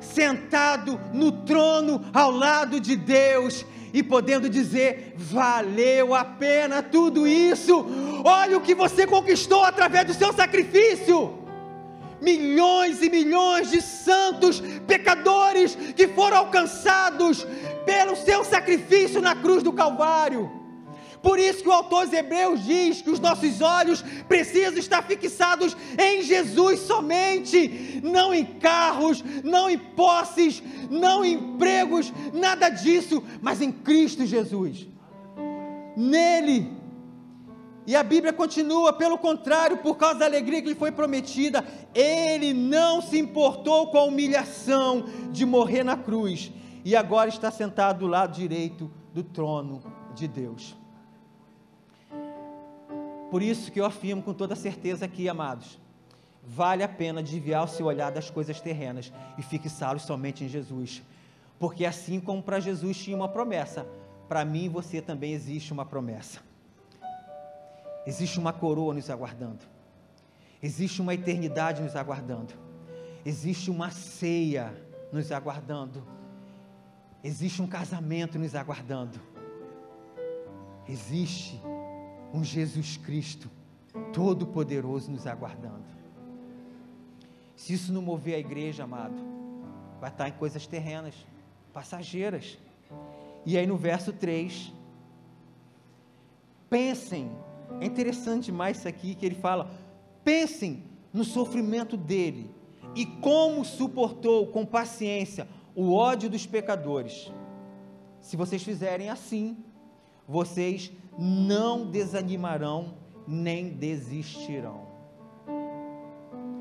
Speaker 1: sentado no trono ao lado de Deus e podendo dizer: valeu a pena tudo isso. Olha o que você conquistou através do seu sacrifício. Milhões e milhões de santos pecadores que foram alcançados pelo seu sacrifício na cruz do Calvário. Por isso que o autor dos Hebreus diz que os nossos olhos precisam estar fixados em Jesus somente, não em carros, não em posses, não em empregos, nada disso, mas em Cristo Jesus. Nele. E a Bíblia continua, pelo contrário, por causa da alegria que lhe foi prometida, ele não se importou com a humilhação de morrer na cruz, e agora está sentado do lado direito do trono de Deus. Por isso que eu afirmo com toda certeza aqui, amados, vale a pena desviar o seu olhar das coisas terrenas e fixá-los somente em Jesus. Porque assim como para Jesus tinha uma promessa, para mim e você também existe uma promessa. Existe uma coroa nos aguardando. Existe uma eternidade nos aguardando. Existe uma ceia nos aguardando. Existe um casamento nos aguardando. Existe um Jesus Cristo todo-poderoso nos aguardando. Se isso não mover a igreja, amado, vai estar em coisas terrenas, passageiras. E aí no verso 3, pensem, é interessante demais isso aqui que ele fala: pensem no sofrimento dele e como suportou com paciência o ódio dos pecadores. Se vocês fizerem assim, vocês não desanimarão nem desistirão.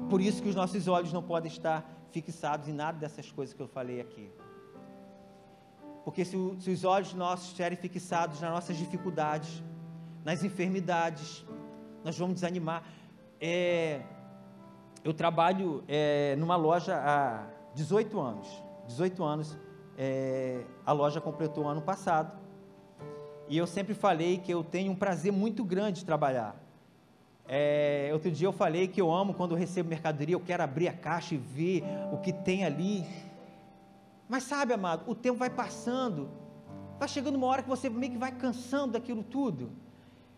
Speaker 1: Por isso que os nossos olhos não podem estar fixados em nada dessas coisas que eu falei aqui. Porque se, se os olhos nossos estiverem fixados nas nossas dificuldades, nas enfermidades, nós vamos desanimar. É, eu trabalho é, numa loja há 18 anos. 18 anos, é, a loja completou ano passado. E eu sempre falei que eu tenho um prazer muito grande de trabalhar. É, outro dia eu falei que eu amo quando eu recebo mercadoria, eu quero abrir a caixa e ver o que tem ali. Mas sabe, amado, o tempo vai passando, vai chegando uma hora que você meio que vai cansando daquilo tudo.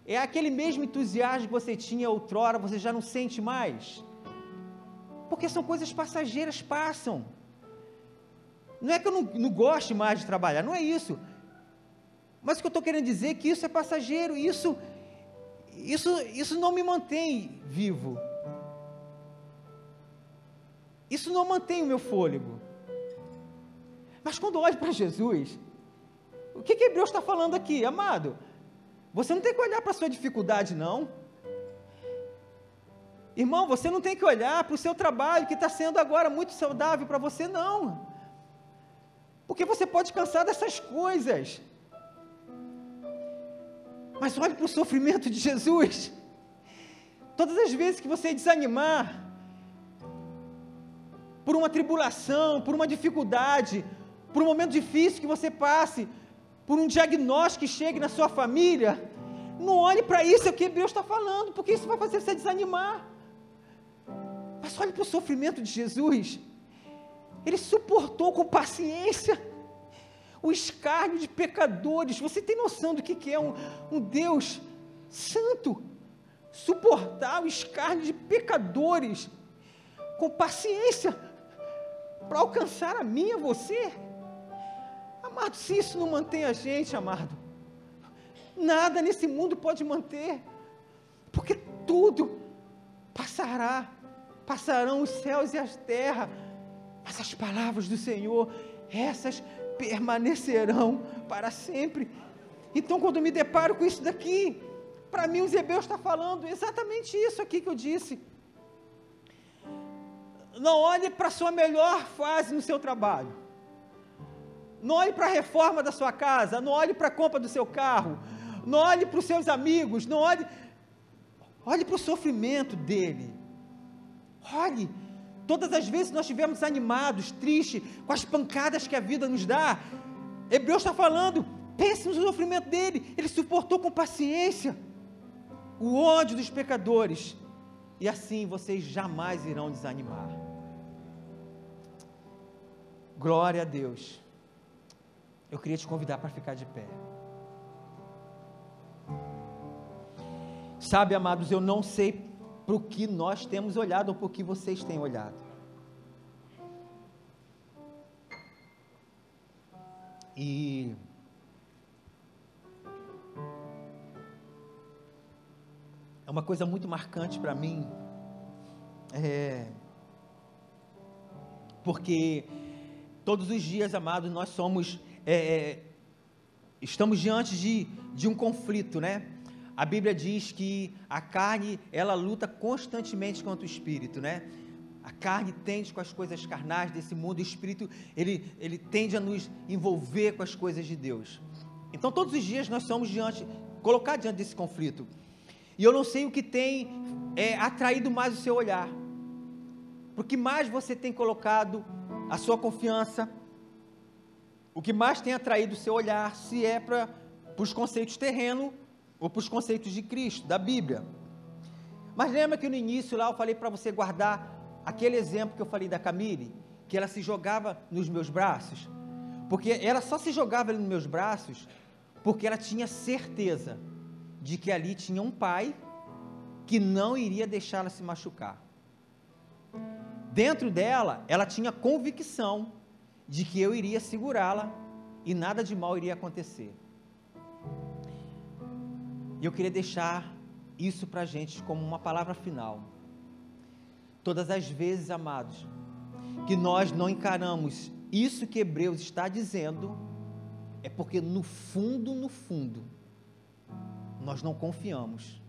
Speaker 1: É aquele mesmo entusiasmo que você tinha outrora, você já não sente mais. Porque são coisas passageiras, passam. Não é que eu não, não goste mais de trabalhar, não é isso. Mas o que eu estou querendo dizer é que isso é passageiro, isso, isso, isso não me mantém vivo. Isso não mantém o meu fôlego. Mas quando eu olho para Jesus, o que, que Hebreus está falando aqui, amado? Você não tem que olhar para a sua dificuldade, não. Irmão, você não tem que olhar para o seu trabalho que está sendo agora muito saudável para você, não. Porque você pode cansar dessas coisas. Mas olhe para o sofrimento de Jesus. Todas as vezes que você desanimar, por uma tribulação, por uma dificuldade, por um momento difícil que você passe, por um diagnóstico que chegue na sua família, não olhe para isso, é o que Deus está falando, porque isso vai fazer você desanimar. Mas olhe para o sofrimento de Jesus. Ele suportou com paciência o escárnio de pecadores. Você tem noção do que é um, um Deus santo? Suportar o escárnio de pecadores com paciência para alcançar a mim e a você. Amado, se isso não mantém a gente, amado, nada nesse mundo pode manter, porque tudo passará, passarão os céus e as terras, mas as palavras do Senhor, essas permanecerão para sempre. Então, quando me deparo com isso daqui, para mim, os Hebreus está falando exatamente isso aqui que eu disse. Não olhe para a sua melhor fase no seu trabalho. Não olhe para a reforma da sua casa. Não olhe para a compra do seu carro. Não olhe para os seus amigos. Não olhe. Olhe para o sofrimento dele. Olhe. Todas as vezes que nós estivermos animados, tristes, com as pancadas que a vida nos dá, Hebreus está falando, pense no sofrimento dele, ele suportou com paciência o ódio dos pecadores, e assim vocês jamais irão desanimar. Glória a Deus. Eu queria te convidar para ficar de pé. Sabe, amados, eu não sei para o que nós temos olhado ou para o que vocês têm olhado. E é uma coisa muito marcante para mim, é, porque todos os dias, amados, nós somos, é, é, estamos diante de, de um conflito, né? A Bíblia diz que a carne, ela luta constantemente contra o espírito, né? A carne tende com as coisas carnais desse mundo, o espírito, ele, ele tende a nos envolver com as coisas de Deus. Então, todos os dias nós somos diante, colocados diante desse conflito. E eu não sei o que tem é, atraído mais o seu olhar. Porque mais você tem colocado a sua confiança, o que mais tem atraído o seu olhar, se é para os conceitos terrenos ou para os conceitos de Cristo, da Bíblia. Mas lembra que no início lá eu falei para você guardar aquele exemplo que eu falei da Camille, que ela se jogava nos meus braços? Porque ela só se jogava nos meus braços porque ela tinha certeza de que ali tinha um pai que não iria deixá-la se machucar. Dentro dela, ela tinha convicção de que eu iria segurá-la e nada de mal iria acontecer. E eu queria deixar isso para a gente como uma palavra final. Todas as vezes, amados, que nós não encaramos isso que Hebreus está dizendo, é porque no fundo, no fundo, nós não confiamos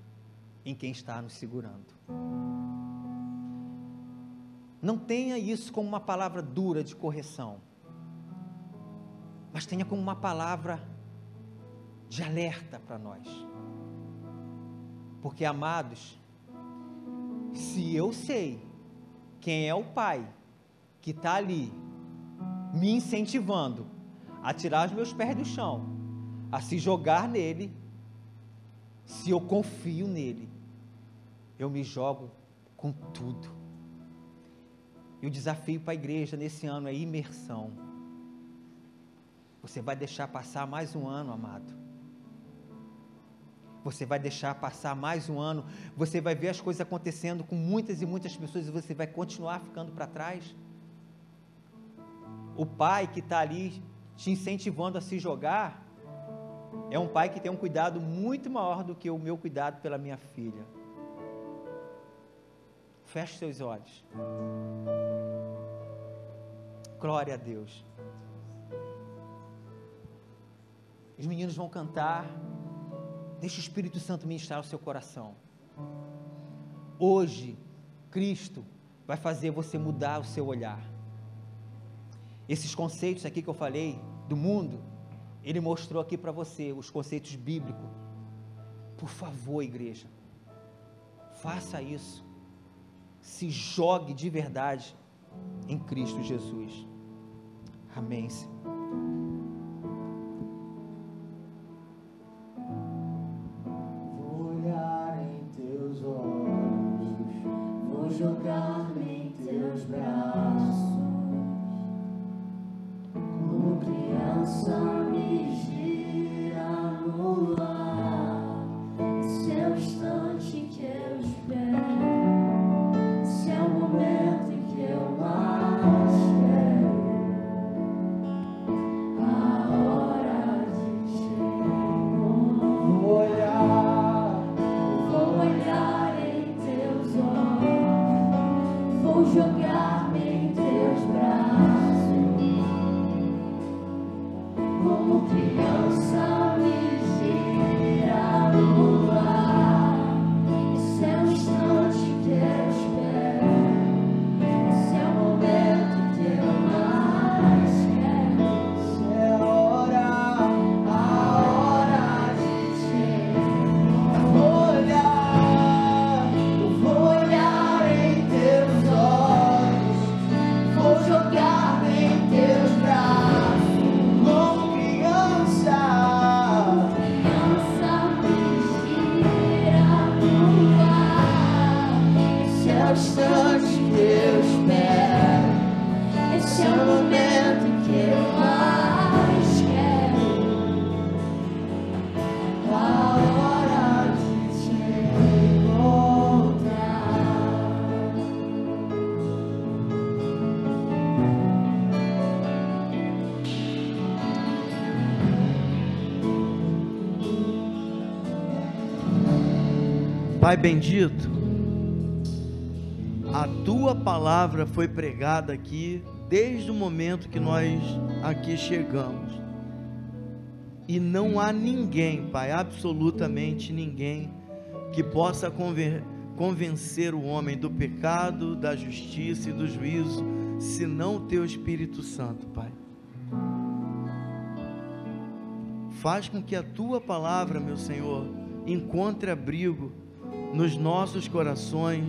Speaker 1: em quem está nos segurando. Não tenha isso como uma palavra dura de correção, mas tenha como uma palavra de alerta para nós. Porque, amados, se eu sei quem é o Pai que está ali me incentivando a tirar os meus pés do chão, a se jogar nele, se eu confio nele, eu me jogo com tudo. E o desafio para a igreja nesse ano é imersão. Você vai deixar passar mais um ano, amado. Você vai deixar passar mais um ano. Você vai ver as coisas acontecendo com muitas e muitas pessoas e você vai continuar ficando para trás. O pai que está ali te incentivando a se jogar, é um pai que tem um cuidado muito maior do que o meu cuidado pela minha filha. Feche seus olhos. Glória a Deus. Os meninos vão cantar. Deixa o Espírito Santo ministrar o seu coração. Hoje, Cristo vai fazer você mudar o seu olhar. Esses conceitos aqui que eu falei do mundo, ele mostrou aqui para você os conceitos bíblicos. Por favor, igreja, faça isso. Se jogue de verdade em Cristo Jesus. Amém. Senhor.
Speaker 3: Pai bendito, a tua palavra foi pregada aqui desde o momento que nós aqui chegamos. E não há ninguém, Pai, absolutamente ninguém, que possa convencer o homem do pecado, da justiça e do juízo, senão o teu Espírito Santo, Pai. Faz com que a tua palavra, meu Senhor, encontre abrigo nos nossos corações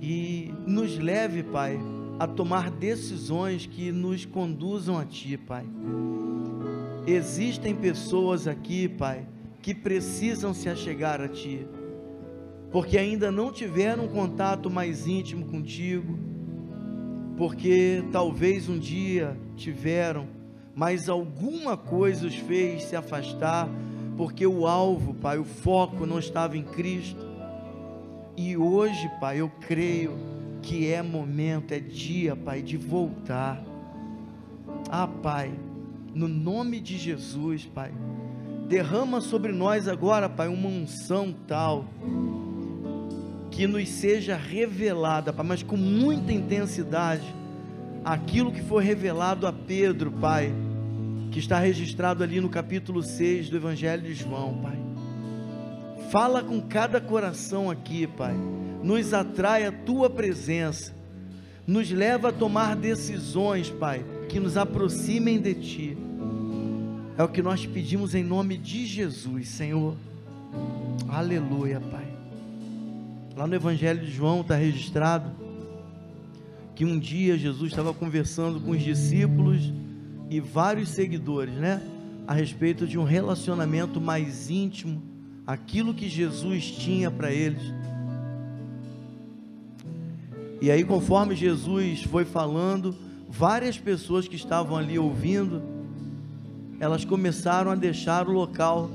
Speaker 3: e nos leve, Pai, a tomar decisões que nos conduzam a Ti, Pai. Existem pessoas aqui, Pai, que precisam se achegar a Ti, porque ainda não tiveram um contato mais íntimo contigo, porque talvez um dia tiveram, mas alguma coisa os fez se afastar porque o alvo, Pai, o foco não estava em Cristo. E hoje, Pai, eu creio que é momento, é dia, Pai, de voltar. Ah, Pai, no nome de Jesus, Pai, derrama sobre nós agora, Pai, uma unção tal que nos seja revelada, Pai, mas com muita intensidade, aquilo que foi revelado a Pedro, Pai que está registrado ali no capítulo 6 do Evangelho de João, Pai. Fala com cada coração aqui, Pai. Nos atrai a tua presença. Nos leva a tomar decisões, Pai, que nos aproximem de ti. É o que nós pedimos em nome de Jesus, Senhor. Aleluia, Pai. Lá no Evangelho de João está registrado que um dia Jesus estava conversando com os discípulos e vários seguidores, né? A respeito de um relacionamento mais íntimo, aquilo que Jesus tinha para eles. E aí, conforme Jesus foi falando, várias pessoas que estavam ali ouvindo, elas começaram a deixar o local,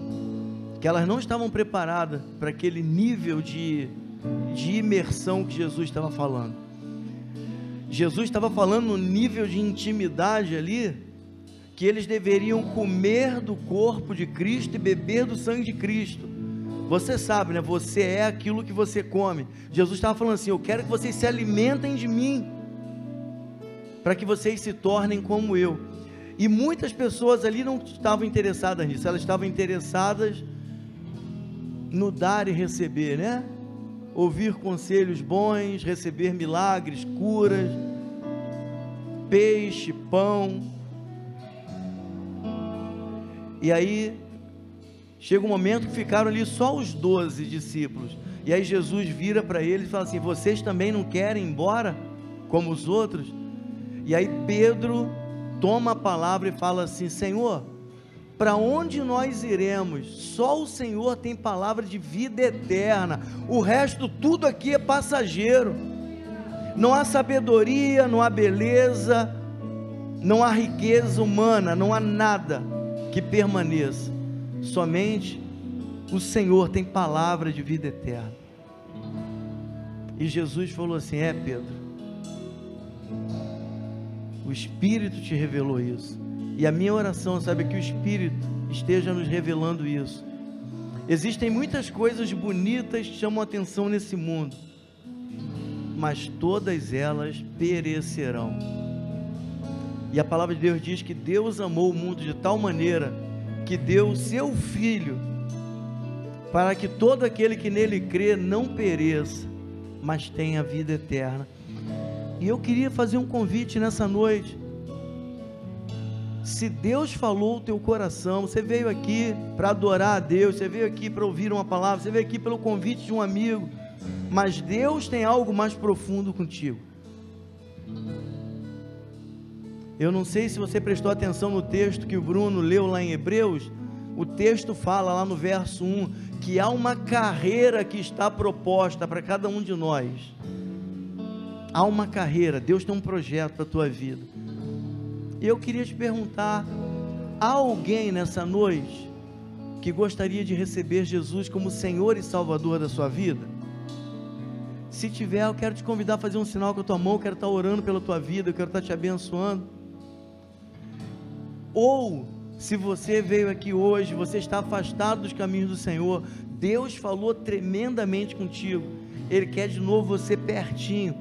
Speaker 3: que elas não estavam preparadas para aquele nível de, de imersão que Jesus estava falando. Jesus estava falando no nível de intimidade ali, que eles deveriam comer do corpo de Cristo e beber do sangue de Cristo. Você sabe, né? Você é aquilo que você come. Jesus estava falando assim: Eu quero que vocês se alimentem de mim, para que vocês se tornem como eu. E muitas pessoas ali não estavam interessadas nisso, elas estavam interessadas no dar e receber, né? Ouvir conselhos bons, receber milagres, curas, peixe, pão. E aí chega um momento que ficaram ali só os doze discípulos. E aí Jesus vira para eles e fala assim: Vocês também não querem ir embora como os outros? E aí Pedro toma a palavra e fala assim: Senhor, para onde nós iremos? Só o Senhor tem palavra de vida eterna. O resto tudo aqui é passageiro. Não há sabedoria, não há beleza, não há riqueza humana, não há nada que permaneça. Somente o Senhor tem palavra de vida eterna. E Jesus falou assim: É, Pedro, o Espírito te revelou isso. E a minha oração, sabe, é que o Espírito esteja nos revelando isso. Existem muitas coisas bonitas que chamam atenção nesse mundo, mas todas elas perecerão. E a palavra de Deus diz que Deus amou o mundo de tal maneira que deu o seu Filho, para que todo aquele que nele crê não pereça, mas tenha vida eterna. E eu queria fazer um convite nessa noite. Se Deus falou o teu coração, você veio aqui para adorar a Deus, você veio aqui para ouvir uma palavra, você veio aqui pelo convite de um amigo, mas Deus tem algo mais profundo contigo. Eu não sei se você prestou atenção no texto que o Bruno leu lá em Hebreus, o texto fala lá no verso 1 que há uma carreira que está proposta para cada um de nós. Há uma carreira, Deus tem um projeto para a tua vida. E eu queria te perguntar: há alguém nessa noite que gostaria de receber Jesus como Senhor e Salvador da sua vida? Se tiver, eu quero te convidar a fazer um sinal com a tua mão, eu quero estar orando pela tua vida, eu quero estar te abençoando. Ou, se você veio aqui hoje, você está afastado dos caminhos do Senhor, Deus falou tremendamente contigo, Ele quer de novo você pertinho.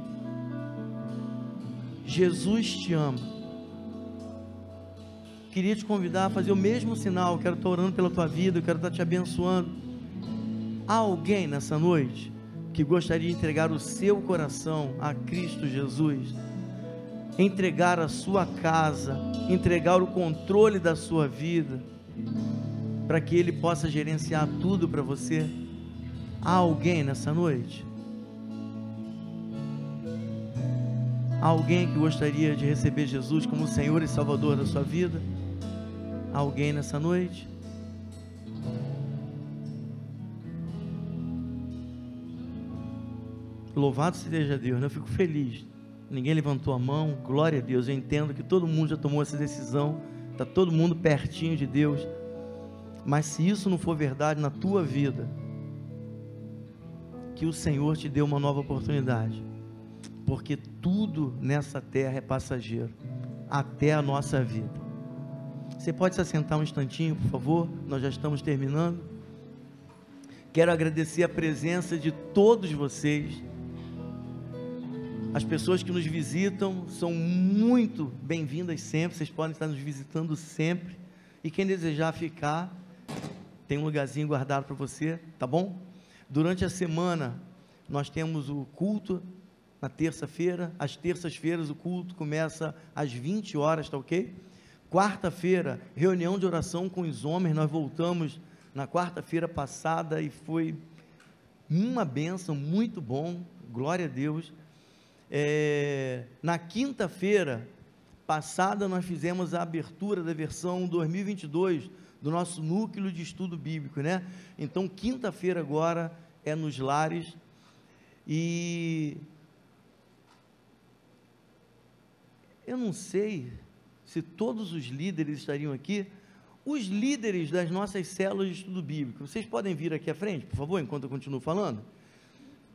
Speaker 3: Jesus te ama queria te convidar a fazer o mesmo sinal. Eu quero estar orando pela tua vida, eu quero estar te abençoando. Há alguém nessa noite que gostaria de entregar o seu coração a Cristo Jesus? Entregar a sua casa, entregar o controle da sua vida, para que Ele possa gerenciar tudo para você? Há alguém nessa noite? Há alguém que gostaria de receber Jesus como Senhor e Salvador da sua vida? alguém nessa noite? Louvado seja Deus, né? eu fico feliz. Ninguém levantou a mão, glória a Deus. Eu entendo que todo mundo já tomou essa decisão, está todo mundo pertinho de Deus. Mas se isso não for verdade na tua vida, que o Senhor te dê uma nova oportunidade, porque tudo nessa terra é passageiro, até a nossa vida. Você pode se assentar um instantinho, por favor? Nós já estamos terminando. Quero agradecer a presença de todos vocês. As pessoas que nos visitam são muito bem-vindas sempre. Vocês podem estar nos visitando sempre. E quem desejar ficar, tem um lugarzinho guardado para você, tá bom? Durante a semana, nós temos o culto na terça-feira. Às terças-feiras, o culto começa às 20 horas, tá ok? Quarta-feira, reunião de oração com os homens, nós voltamos na quarta-feira passada e foi uma benção, muito bom, glória a Deus. É, na quinta-feira passada, nós fizemos a abertura da versão 2022 do nosso núcleo de estudo bíblico, né? Então, quinta-feira agora é nos lares e eu não sei se todos os líderes estariam aqui, os líderes das nossas células de estudo bíblico, vocês podem vir aqui à frente, por favor, enquanto eu continuo falando?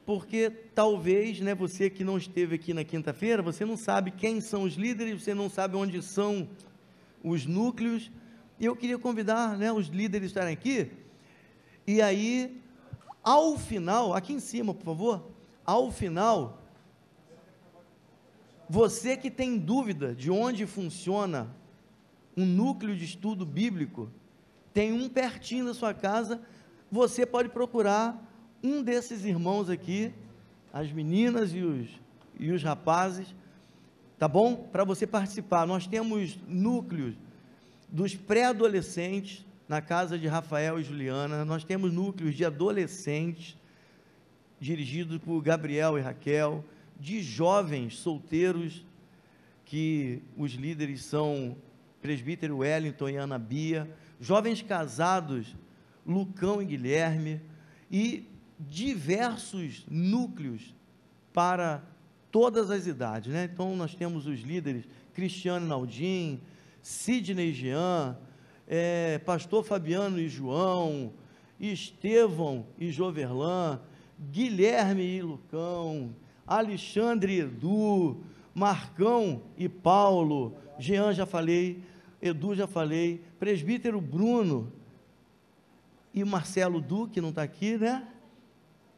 Speaker 3: Porque talvez, né, você que não esteve aqui na quinta-feira, você não sabe quem são os líderes, você não sabe onde são os núcleos, e eu queria convidar, né, os líderes a estarem aqui, e aí, ao final, aqui em cima, por favor, ao final, você que tem dúvida de onde funciona um núcleo de estudo bíblico, tem um pertinho da sua casa, você pode procurar um desses irmãos aqui, as meninas e os, e os rapazes, tá bom? Para você participar. Nós temos núcleos dos pré-adolescentes na casa de Rafael e Juliana, nós temos núcleos de adolescentes dirigidos por Gabriel e Raquel, de jovens solteiros, que os líderes são presbítero Wellington e Ana Bia, jovens casados, Lucão e Guilherme, e diversos núcleos para todas as idades, né? Então nós temos os líderes Cristiano Naldim, Sidney Jean, é, Pastor Fabiano e João, Estevão e Joverlan, Guilherme e Lucão, Alexandre Edu, Marcão e Paulo, Jean já falei, Edu já falei, presbítero Bruno e Marcelo Du, que não está aqui, né?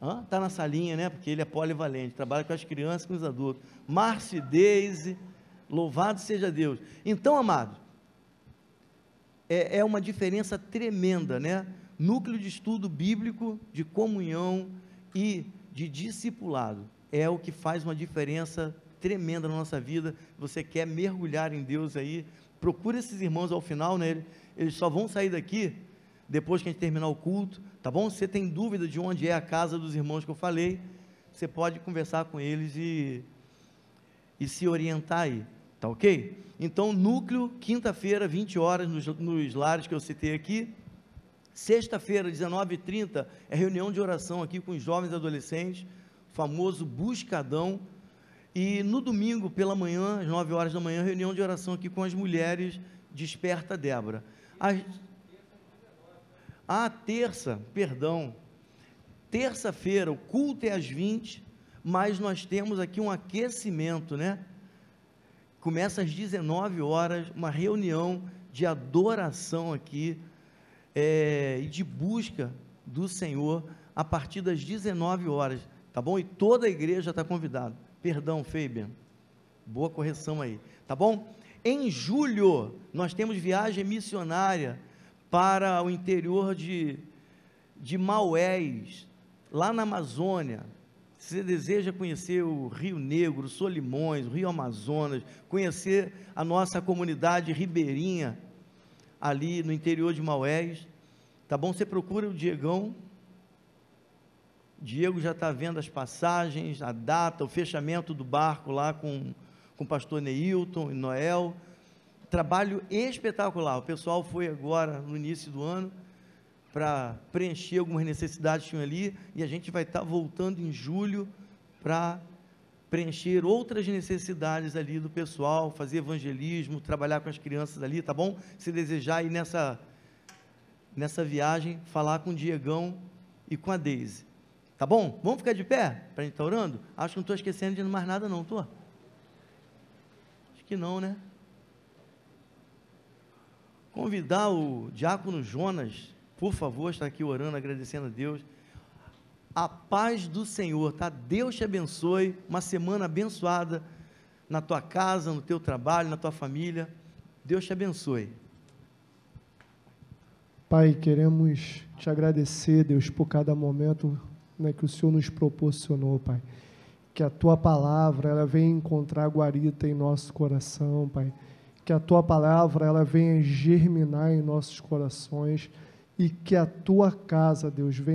Speaker 3: Hã? Tá na salinha, né? Porque ele é polivalente, trabalha com as crianças e com os adultos. Marci Deise, louvado seja Deus. Então, amado, é, é uma diferença tremenda, né? Núcleo de estudo bíblico, de comunhão e de discipulado. É o que faz uma diferença tremenda na nossa vida. Você quer mergulhar em Deus aí, procura esses irmãos ao final, né? Eles só vão sair daqui depois que a gente terminar o culto, tá bom? Se você tem dúvida de onde é a casa dos irmãos que eu falei, você pode conversar com eles e, e se orientar aí, tá ok? Então, núcleo, quinta-feira, 20 horas, nos, nos lares que eu citei aqui. Sexta-feira, 19h30, é reunião de oração aqui com os jovens adolescentes, famoso Buscadão. E no domingo, pela manhã, às 9 horas da manhã, reunião de oração aqui com as mulheres, Desperta Débora. Às, ah, terça, perdão. Terça-feira, o culto é às 20, mas nós temos aqui um aquecimento, né? Começa às 19 horas, uma reunião de adoração aqui é, e de busca do Senhor a partir das 19 horas, tá bom? E toda a igreja está convidada. Perdão, Fabian. Boa correção aí, tá bom? Em julho, nós temos viagem missionária para o interior de, de Maués, lá na Amazônia. Se você deseja conhecer o Rio Negro, Solimões, o Rio Amazonas, conhecer a nossa comunidade ribeirinha, ali no interior de Maués, tá bom? Você procura o Diegão. Diego já está vendo as passagens, a data, o fechamento do barco lá com, com o pastor Neilton e Noel trabalho espetacular. O pessoal foi agora no início do ano para preencher algumas necessidades que tinham ali e a gente vai estar tá voltando em julho para preencher outras necessidades ali do pessoal, fazer evangelismo, trabalhar com as crianças ali, tá bom? Se desejar ir nessa nessa viagem, falar com o Diegão e com a Deise. Tá bom? Vamos ficar de pé para a gente estar tá orando? Acho que não estou esquecendo de mais nada não, estou? Acho que não, né? Convidar o diácono Jonas, por favor, está aqui orando, agradecendo a Deus. A paz do Senhor, tá? Deus te abençoe. Uma semana abençoada na tua casa, no teu trabalho, na tua família. Deus te abençoe.
Speaker 4: Pai, queremos te agradecer, Deus, por cada momento né, que o Senhor nos proporcionou, Pai. Que a tua palavra ela venha encontrar guarita em nosso coração, Pai que a tua palavra ela venha germinar em nossos corações e que a tua casa, Deus, venha